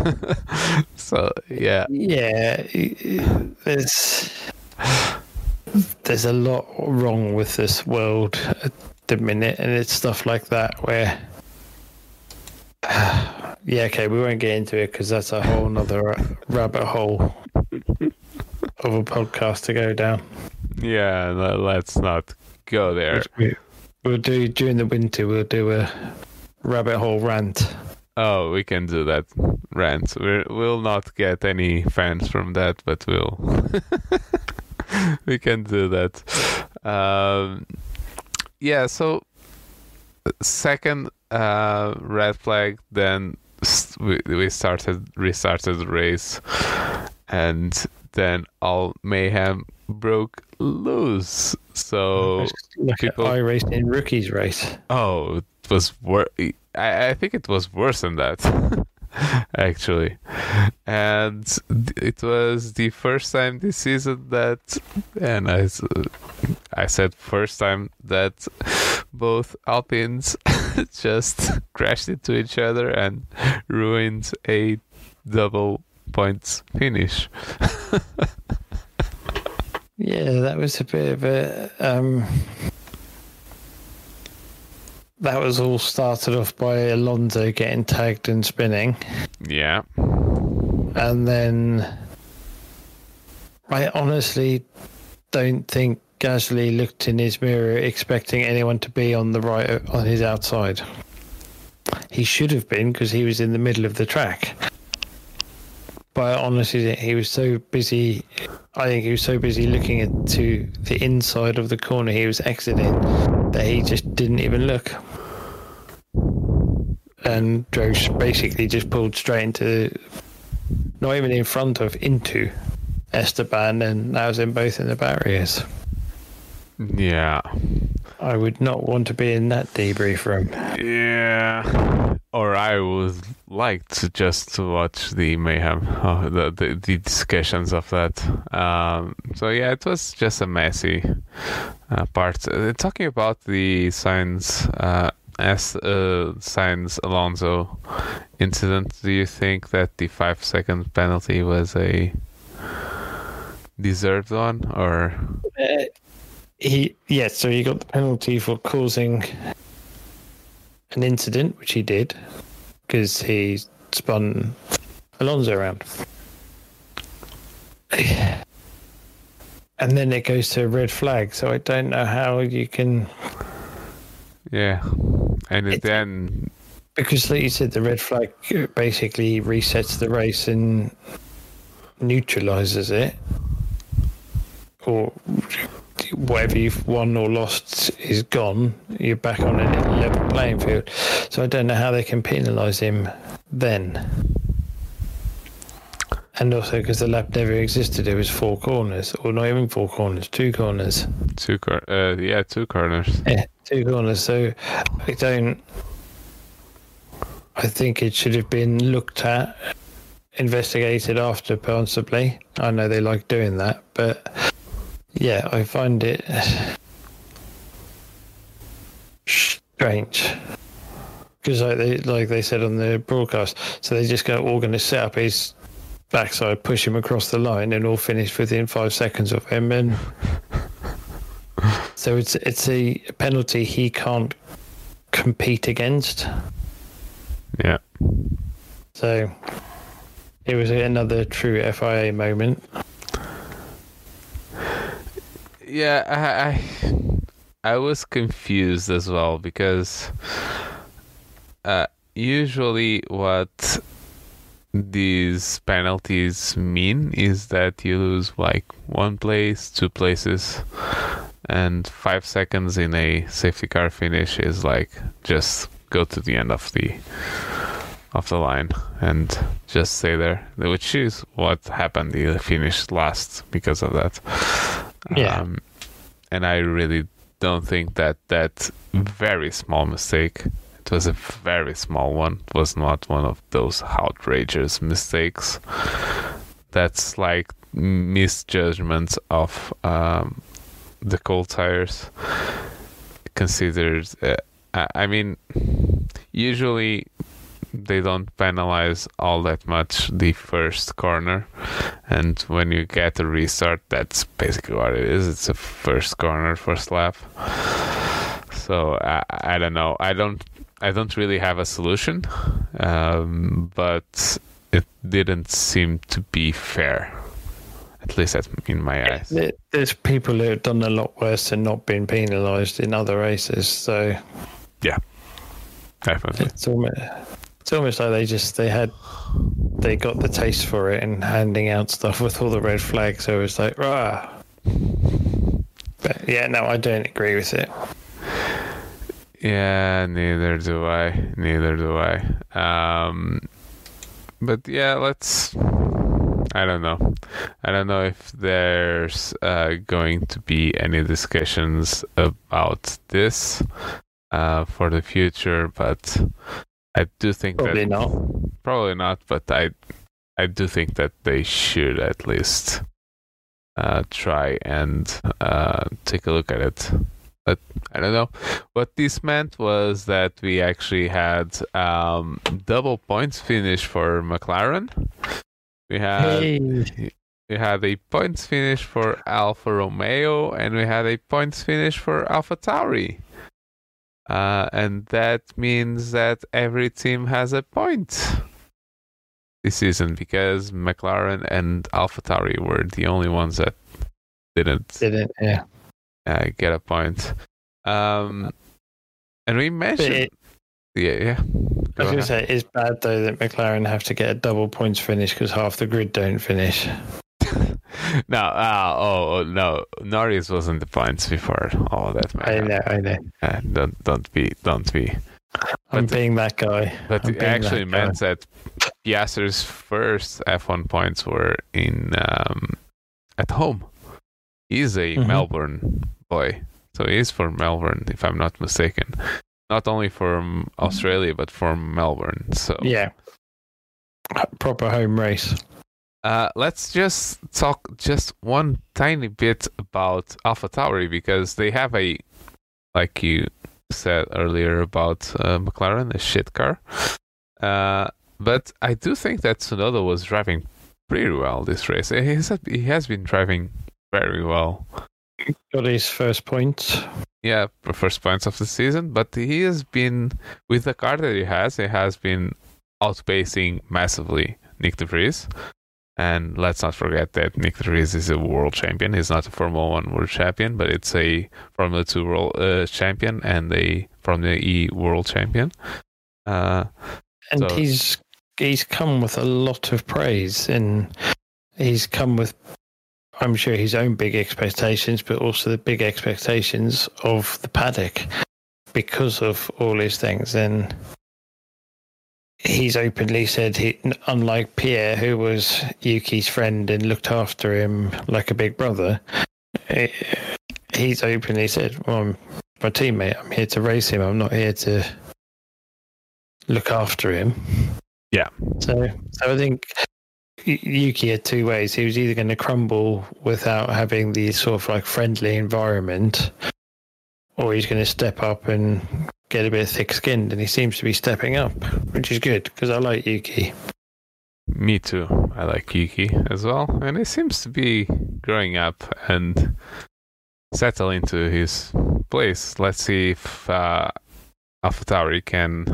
*laughs* so yeah, yeah, there's there's a lot wrong with this world at the minute, and it's stuff like that where. *sighs* Yeah, okay, we won't get into it because that's a whole nother rabbit hole of a podcast to go down. Yeah, let's not go there. We'll do during the winter. We'll do a rabbit hole rant Oh, we can do that rant. we we'll not get any fans from that, but we'll *laughs* we can do that. Um, yeah. So second uh, red flag, then we we started restarted the race, and then all mayhem broke loose. So like people, I raced in rookies race. Oh, it was worse. I, I think it was worse than that. *laughs* actually. And it was the first time this season that, and I, I said first time that both Alpines *laughs* just crashed into each other and ruined a double points finish. *laughs* yeah, that was a bit of a. Um that was all started off by Alonso getting tagged and spinning. Yeah. And then I honestly don't think Gasly looked in his mirror expecting anyone to be on the right on his outside. He should have been because he was in the middle of the track. But honestly, he was so busy. I think he was so busy looking into the inside of the corner he was exiting that he just didn't even look and drove basically just pulled straight into, not even in front of, into Esteban, and that was in both in the barriers. Yeah. I would not want to be in that debrief room. Yeah. Or I would just to watch the mayhem, oh, the, the, the discussions of that. Um, so yeah, it was just a messy uh, part. Uh, talking about the Sainz uh, as uh, Sainz Alonso incident, do you think that the five second penalty was a deserved one, or? Uh, he yes, so he got the penalty for causing an incident, which he did, because he spun Alonso around. And then it goes to a red flag, so I don't know how you can. Yeah, and it, then because, like you said, the red flag basically resets the race and neutralizes it, or whatever you've won or lost is gone. You're back on a level playing field. So I don't know how they can penalise him then. And also because the lap never existed, it was four corners, or not even four corners, two corners. Two cor- uh, yeah, two corners. Yeah, two corners. So I don't. I think it should have been looked at, investigated after, possibly. I know they like doing that, but yeah, I find it strange because like they like they said on the broadcast, so they just go, "We're going to set up his backside, push him across the line, and all finish within five seconds of him." And so it's it's a penalty he can't compete against. Yeah. So it was another true FIA moment yeah, I, I, I was confused as well because uh, usually what these penalties mean is that you lose like one place, two places, and five seconds in a safety car finish is like just go to the end of the of the line and just stay there, which is what happened. He finished last because of that. Yeah. Um, and I really don't think that that very small mistake, it was a very small one, was not one of those outrageous mistakes. That's like misjudgments of um, the cold tires considered. Uh, I mean, usually they don't penalize all that much the first corner. And when you get a restart that's basically what it is. It's a first corner first lap so i, I don't know. I don't i don't really have a solution um, but it didn't seem to be fair at least that's in my eyes. there's people who have done a lot worse and not been penalized in other races so yeah definitely. it's almost It's almost like they just they had they got the taste for it and handing out stuff with all the red flags. So it was like, rah. But yeah, no, I don't agree with it. Yeah, neither do I. Neither do I. Um, but yeah, let's. I don't know. I don't know if there's uh, going to be any discussions about this uh, for the future, but I do think Probably that not. probably not. But I, I do think that they should at least uh, try and uh, take a look at it. But I don't know. What this meant was that we actually had um, double points finish for McLaren. We had Hey. we had a points finish for Alfa Romeo, and we had a points finish for Alpha Tauri. Uh, and that means that every team has a point this season because McLaren and Alpha Tauri were the only ones that didn't Didn't yeah. uh, get a point. Um, and we mentioned, it, yeah, yeah. I was going to say it's bad though that McLaren have to get a double points finish because half the grid don't finish. *laughs* no, uh, oh no, Norris wasn't the points before all that. I know, I know. Uh, don't don't be don't be. I'm But- being that guy. But I'm it actually that guy. meant that Piastri's first F1 points were in um, at home. He's a Mhm. Melbourne boy, so he's from Melbourne, if I'm not mistaken. Not only from Australia, but from Melbourne. So Yeah. Proper home race. Uh, let's just talk just one tiny bit about Alpha Tauri because they have a, like you said earlier about uh, McLaren, a shit car. Uh, but I do think that Tsunoda was driving pretty well this race. He has, he has been driving very well. Got his first point. Yeah, first points of the season, but he has been with the car that he has. He has been outpacing massively Nick De Vries. And let's not forget that Nick De Vries is a world champion. He's not a Formula One world champion, but it's a Formula Two world uh, champion and a Formula E world champion. Uh, And So- he's he's come with a lot of praise and he's come with I'm sure his own big expectations, but also the big expectations of the paddock because of all his things. And he's openly said he, unlike Pierre, who was Yuki's friend and looked after him like a big brother, eh, he's openly said, "Well, I'm my teammate. I'm here to race him. I'm not here to look after him." Yeah. So, so I think Yuki had two ways. He was either going to crumble without having the sort of like friendly environment, or he's going to step up and get a bit thick skinned. And he seems to be stepping up, which is good because I like Yuki. me too. I like Yuki as well, and he seems to be growing up and settle into his place. Let's see if uh, can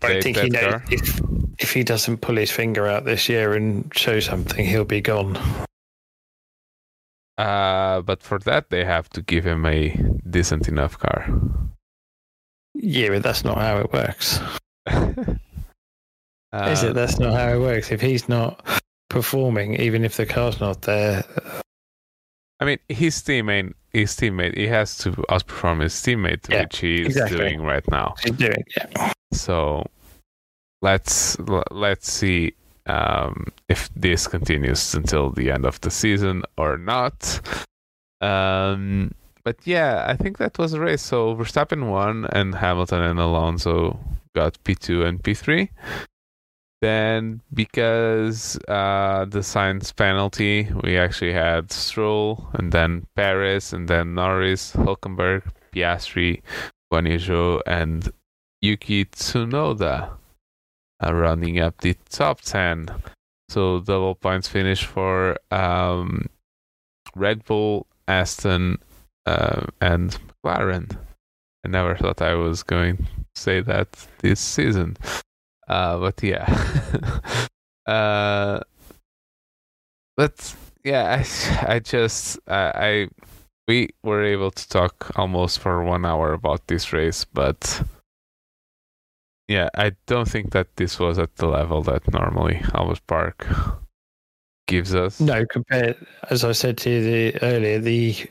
But I update think he that car. if if he doesn't pull his finger out this year and show something, he'll be gone. Uh, but for that, they have to give him a decent enough car. Yeah, but that's not how it works. uh, *laughs* Is it? That's not how it works. If he's not performing, even if the car's not there, I mean, his teammate, his teammate, he has to outperform his teammate, Yeah, which he is exactly. doing right now. he's doing. Yeah. So let's let's see um, if this continues until the end of the season or not. Um, but yeah, I think that was a race. So Verstappen won, and Hamilton and Alonso got P2 and P3. Then, because uh, the Sainz penalty, we actually had Stroll, and then Perez, and then Norris, Hulkenberg, Piastri, Guanyu and Yuki Tsunoda uh, rounding up the top 10. So double points finish for um, Red Bull, Aston, uh, and McLaren. I never thought I was going to say that this season. Uh, but yeah. *laughs* uh, but yeah, I, *laughs* I just, I, we were able to talk almost for one hour about this race, but yeah, I don't think that this was at the level that normally Albert Park gives us. No, compared as I said to you the, earlier, the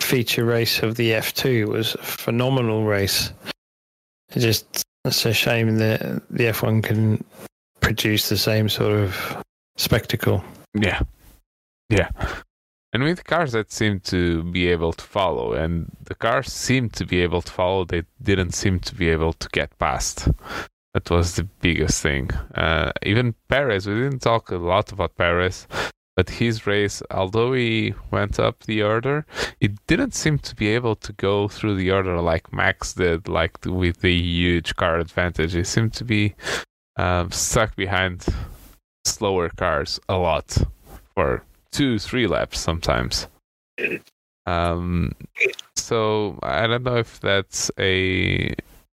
feature race of the F2 was a phenomenal race. It just it's a shame that the F1 can produce the same sort of spectacle. Yeah. Yeah. And with cars that seem to be able to follow, and the cars seemed to be able to follow, they didn't seem to be able to get past. That was the biggest thing. Uh, even Perez, we didn't talk a lot about Perez, but his race, although he went up the order, it didn't seem to be able to go through the order like Max did, like with the huge car advantage. He seemed to be um, stuck behind slower cars a lot for two, three laps sometimes. Um, so I don't know if that's a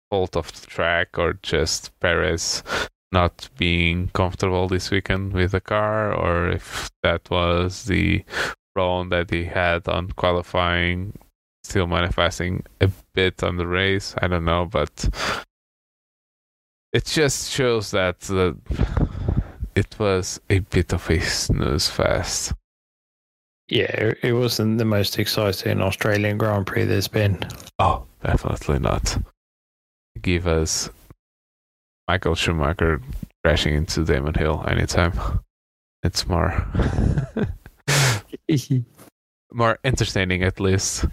fault of the track or just Perez not being comfortable this weekend with the car, or if that was the problem that he had on qualifying, still manifesting a bit on the race. I don't know, but it just shows that the, it was a bit of a snooze fest. Yeah, it wasn't the most exciting Australian Grand Prix there's been. Oh, definitely not. Give us Michael Schumacher crashing into Damon Hill anytime. It's more *laughs* more entertaining at least.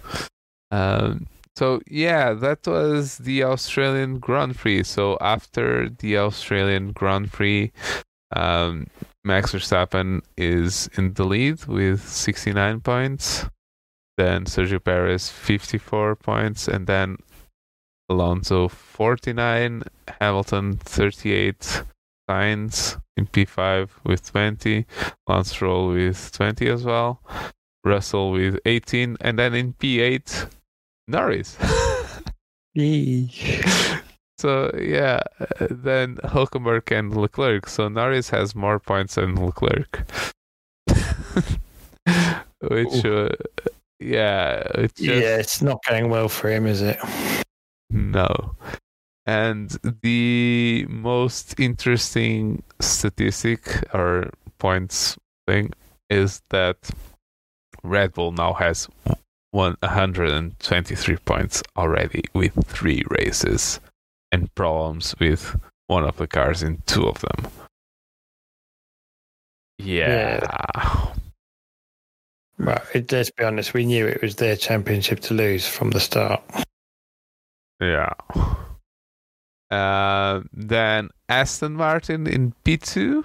Um, so yeah, that was the Australian Grand Prix. So after the Australian Grand Prix, um, Max Verstappen is in the lead with 69 points. Then Sergio Perez 54 points, and then Alonso 49, Hamilton 38, Sainz in P5 with 20, Lance Stroll with 20 as well, Russell with 18, and then in P8, Norris. *laughs* so yeah, then Hulkenberg and Leclerc. So Norris has more points than Leclerc, *laughs* which uh, yeah, it's just, yeah, it's not going well for him, is it? Mm. No. And the most interesting statistic or points thing is that Red Bull now has 123 points already with three races and problems with one of the cars in two of them. Yeah. yeah. Well, let's be honest, we knew it was their championship to lose from the start. Yeah. Uh, then Aston Martin in P2,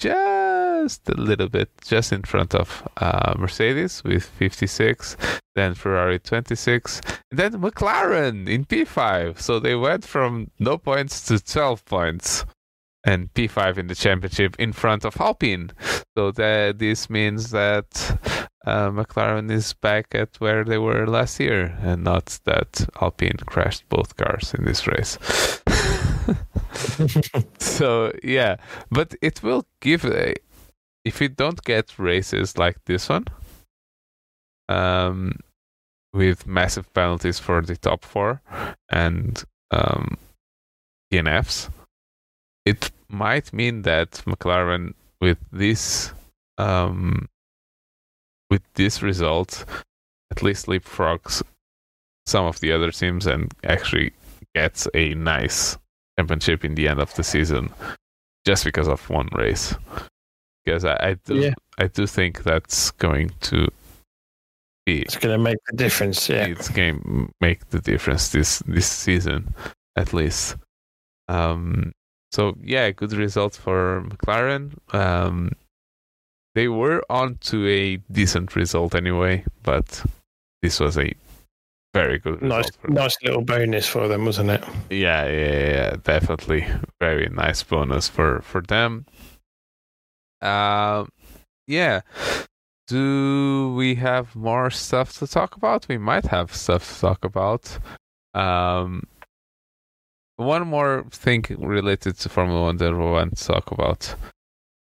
just a little bit, just in front of uh, Mercedes with 56, then Ferrari 26, then McLaren in P5. So they went from no points to 12 points and P5 in the championship in front of Alpine. So that this means that uh, McLaren is back at where they were last year, and not that Alpine crashed both cars in this race. *laughs* so yeah, but it will give a if we don't get races like this one, um, with massive penalties for the top four and um, DNFs, it might mean that McLaren with this um, with this result at least leapfrogs some of the other teams and actually gets a nice championship in the end of the season just because of one race. Because I, I do yeah. I do think that's going to be It's gonna make the difference, yeah. It's going to make the difference this this season at least. Um so yeah, good result for McLaren. Um, they were on to a decent result anyway, but this was a very good nice nice little bonus for them wasn't it? Yeah, yeah yeah definitely very nice bonus for for them. Uh, yeah. Do we have more stuff to talk about? We might have stuff to talk about. Um one more thing related to Formula One that we want to talk about.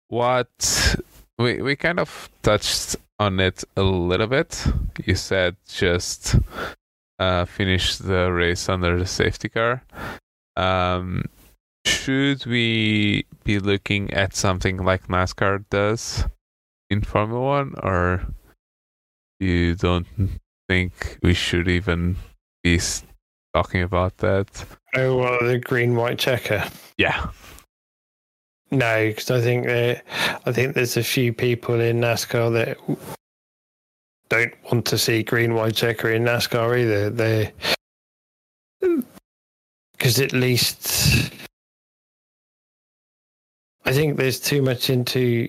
What we we kind of touched on it a little bit. You said just uh, finish the race under the safety car. Um, should we be looking at something like NASCAR does in Formula One, or you don't think we should even be talking about that? Oh, well, the green white checker. Yeah. No, because I think there, I think there's a few people in NASCAR that don't want to see green white checker in NASCAR either. They because at least I think there's too much into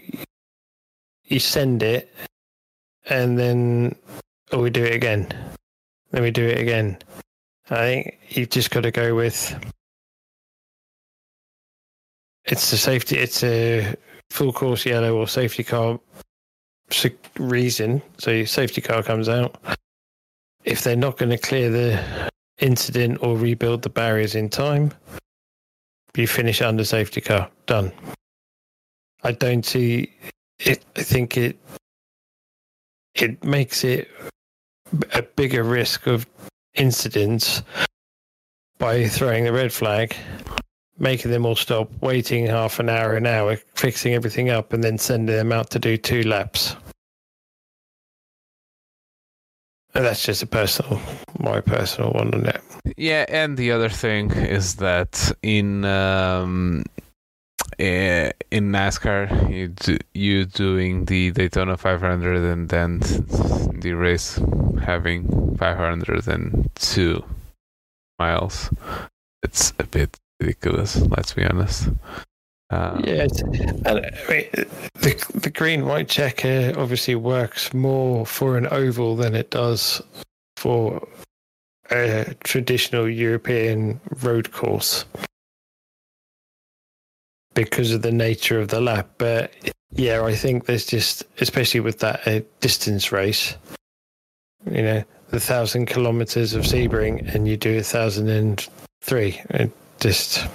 you send it and then oh we do it again. Then we do it again. I think you've just got to go with it's a safety it's a full course yellow or safety car reason. So your safety car comes out. If they're not going to clear the incident or rebuild the barriers in time, you finish under safety car. Done. I don't see it. I think it it makes it a bigger risk of incidents by throwing the red flag, making them all stop, waiting half an hour, an hour, fixing everything up, and then sending them out to do two laps. And that's just a personal, my personal one on that. Yeah, and the other thing is that in um, eh, in NASCAR, you do, you doing the Daytona 500 and then the race having 502 miles. It's a bit ridiculous. Let's be honest. Um, and I mean, the the green white checker obviously works more for an oval than it does for a traditional European road course because of the nature of the lap. But yeah, I think there's just, especially with that uh, distance race, you know, the thousand kilometers of Sebring, and you do a thousand and three. Just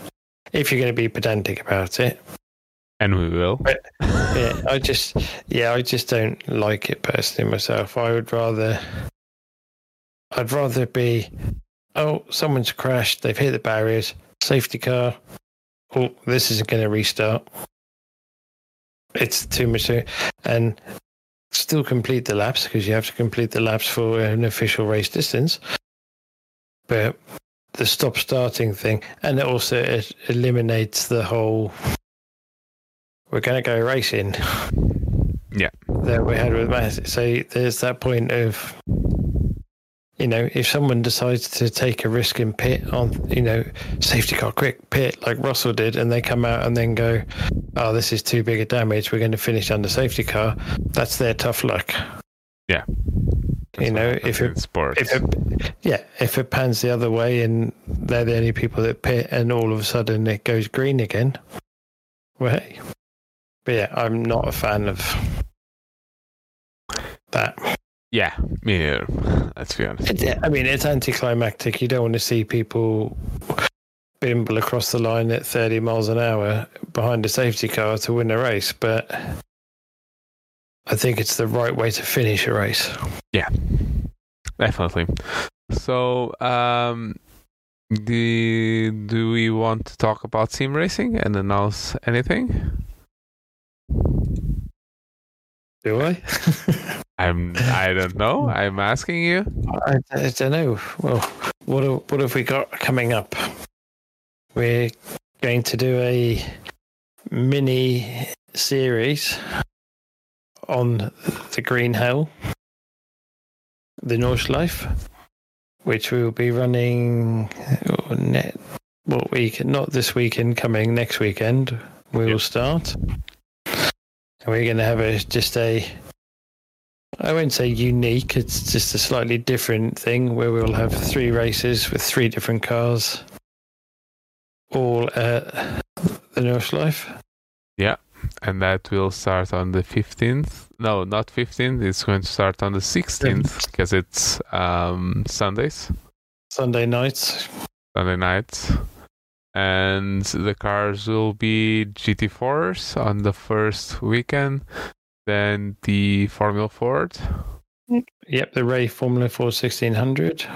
if you're going to be pedantic about it. And we will. But, yeah, I just, yeah, I just don't like it personally myself. I would rather, I'd rather be, oh, someone's crashed, they've hit the barriers, safety car. Oh, this isn't going to restart. It's too much, and still complete the laps because you have to complete the laps for an official race distance. But the stop starting thing, and it also it eliminates the whole we're going to go racing. Yeah, that we had with Masi. So there's that point of you know if someone decides to take a risk in pit on you know safety car quick pit like Russell did, and they come out and then go, oh this is too big a damage, we're going to finish under safety car. That's their tough luck. Yeah you know, if it, sports. if it, yeah, if it pans the other way and they're the only people that pit, and all of a sudden it goes green again, well, hey. But yeah, I'm not a fan of that. Yeah, me neither. Let's be honest. It, I mean, it's anticlimactic. You don't want to see people bimble across the line at 30 miles an hour behind a safety car to win a race, but I think it's the right way to finish a race. Yeah, definitely. So, um, do, do we want to talk about sim racing and announce anything? Do I? *laughs* I'm. I don't know. I'm asking you. I, I don't know. Well, what what have we got coming up? We're going to do a mini series on the Green Hell, the Nordschleife, which we will be running oh, net what week? Not this weekend, coming next weekend. We will start. And we're going to have a just a I won't say unique, it's just a slightly different thing where we'll have three races with three different cars, all at the Nordschleife. Yeah and that will start on the 15th. No, not 15th. It's going to start on the 16th because it's um, Sundays. Sunday nights. Sunday nights. And the cars will be GT4s on the first weekend, then the Formula Ford. Yep, the Ray Formula Ford 1600.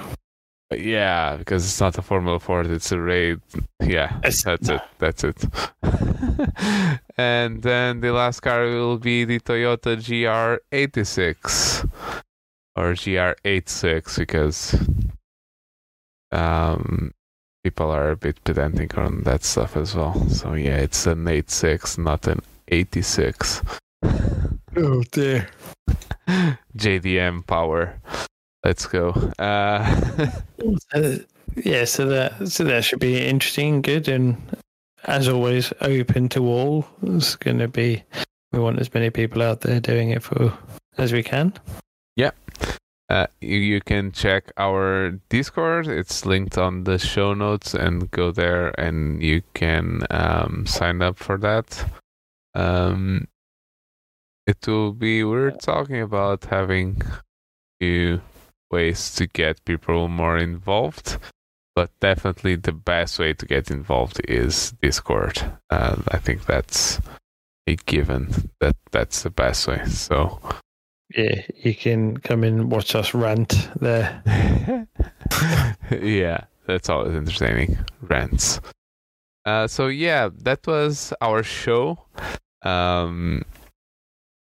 Yeah, because it's not a Formula Ford, it's a raid. Yeah, that's it. That's it. *laughs* and then the last car will be the Toyota GR86 or GR86 because um, people are a bit pedantic on that stuff as well. So yeah, it's an 86, not an 86. Oh dear. *laughs* JDM power. Let's go. Uh, *laughs* Uh, yeah, so that so that should be interesting, good, and as always, open to all. It's going to be. We want as many people out there doing it for as we can. Yeah. Uh, you, you can check our Discord. It's linked on the show notes, and go there, and you can um, sign up for that. Um, it will be. We're talking about having few ways to get people more involved, but definitely the best way to get involved is Discord. Uh, I think that's a given. That that's the best way. So. Yeah, you can come and watch us rant there. *laughs* yeah, that's always entertaining. Rants. Uh, so yeah, that was our show. Um,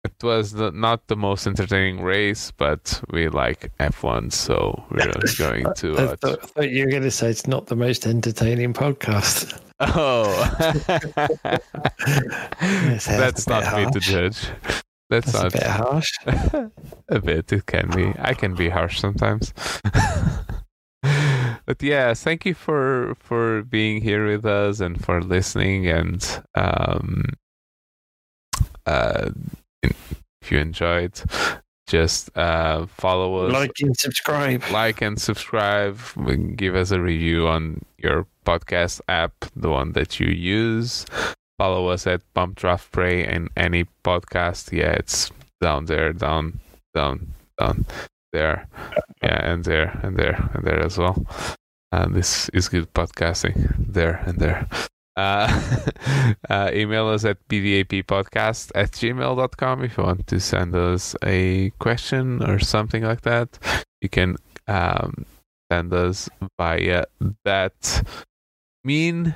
it was the, not the most entertaining race, but we like F1, so we're *laughs* going to I thought, I thought you were going to say it's not the most entertaining podcast. *laughs* Oh, *laughs* that's not bit me to judge. That's, That's a not bit harsh. a bit. It can be. I can be harsh sometimes. but yeah, thank you for for being here with us and for listening. And um, uh, if you enjoyed, just uh, follow us, Like and subscribe. like and subscribe. Give us a review on your podcast app, the one that you use. Follow us at Bump Draft Pray and any podcast. Yeah, it's down there, down, down, down there. Yeah, and there, and there, and there as well. And this is good podcasting. There and there. Uh, *laughs* uh, email us at bdappodcast at gmail.com if you want to send us a question or something like that. You can um, send us via that mean.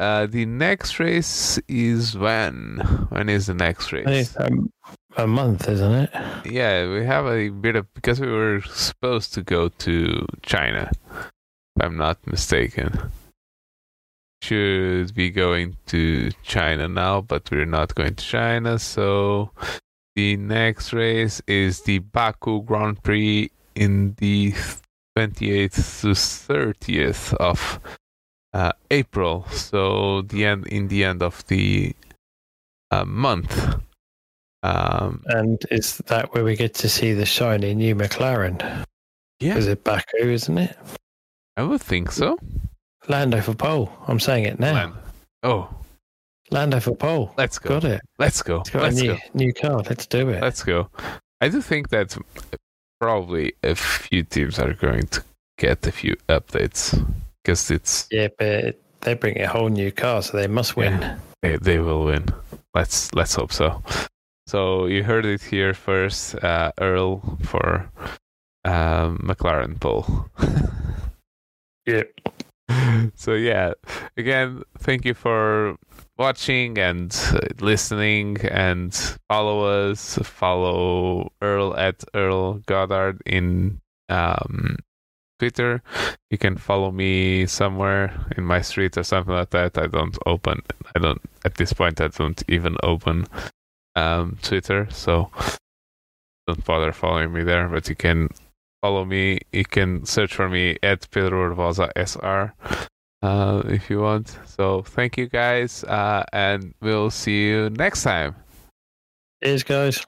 Uh, the next race is when? When is the next race? A month, isn't it? Yeah, we have a bit of because we were supposed to go to China, if I'm not mistaken. Should be going to China now, but we're not going to China. So the next race is the Baku Grand Prix in the 28th to 30th of uh, April. So the end in the end of the uh, month. Um, And is that where we get to see the shiny new McLaren? yeah, Is it Baku, isn't it? I would think so. Lando for pole. I'm saying it now. Land. Oh, Lando for pole. let's go. Got it. Let's go. It's got Let's a new, go. new car. Let's do it. Let's go. I do think that probably a few teams are going to get a few updates because it's yeah, but they bring a whole new car, so they must win. Yeah. they, they will win. Let's let's hope so. So you heard it here first, uh, Earl for um, McLaren pole. *laughs* Yep. *laughs* so yeah again thank you for watching and uh, listening and follow us. Follow earl at earl goddard in um, twitter. You can follow me somewhere in my street or something like that. I don't open i don't at this point i don't even open um, twitter so don't bother following me there but you can follow me. You can search for me at Pedro Urvosa SR uh, if you want. So thank you guys, uh, and we'll see you next time. Cheers, guys.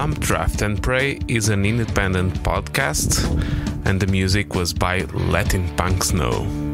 Bump Draft and Pray is an independent podcast, and the music was by Letting Punks Know.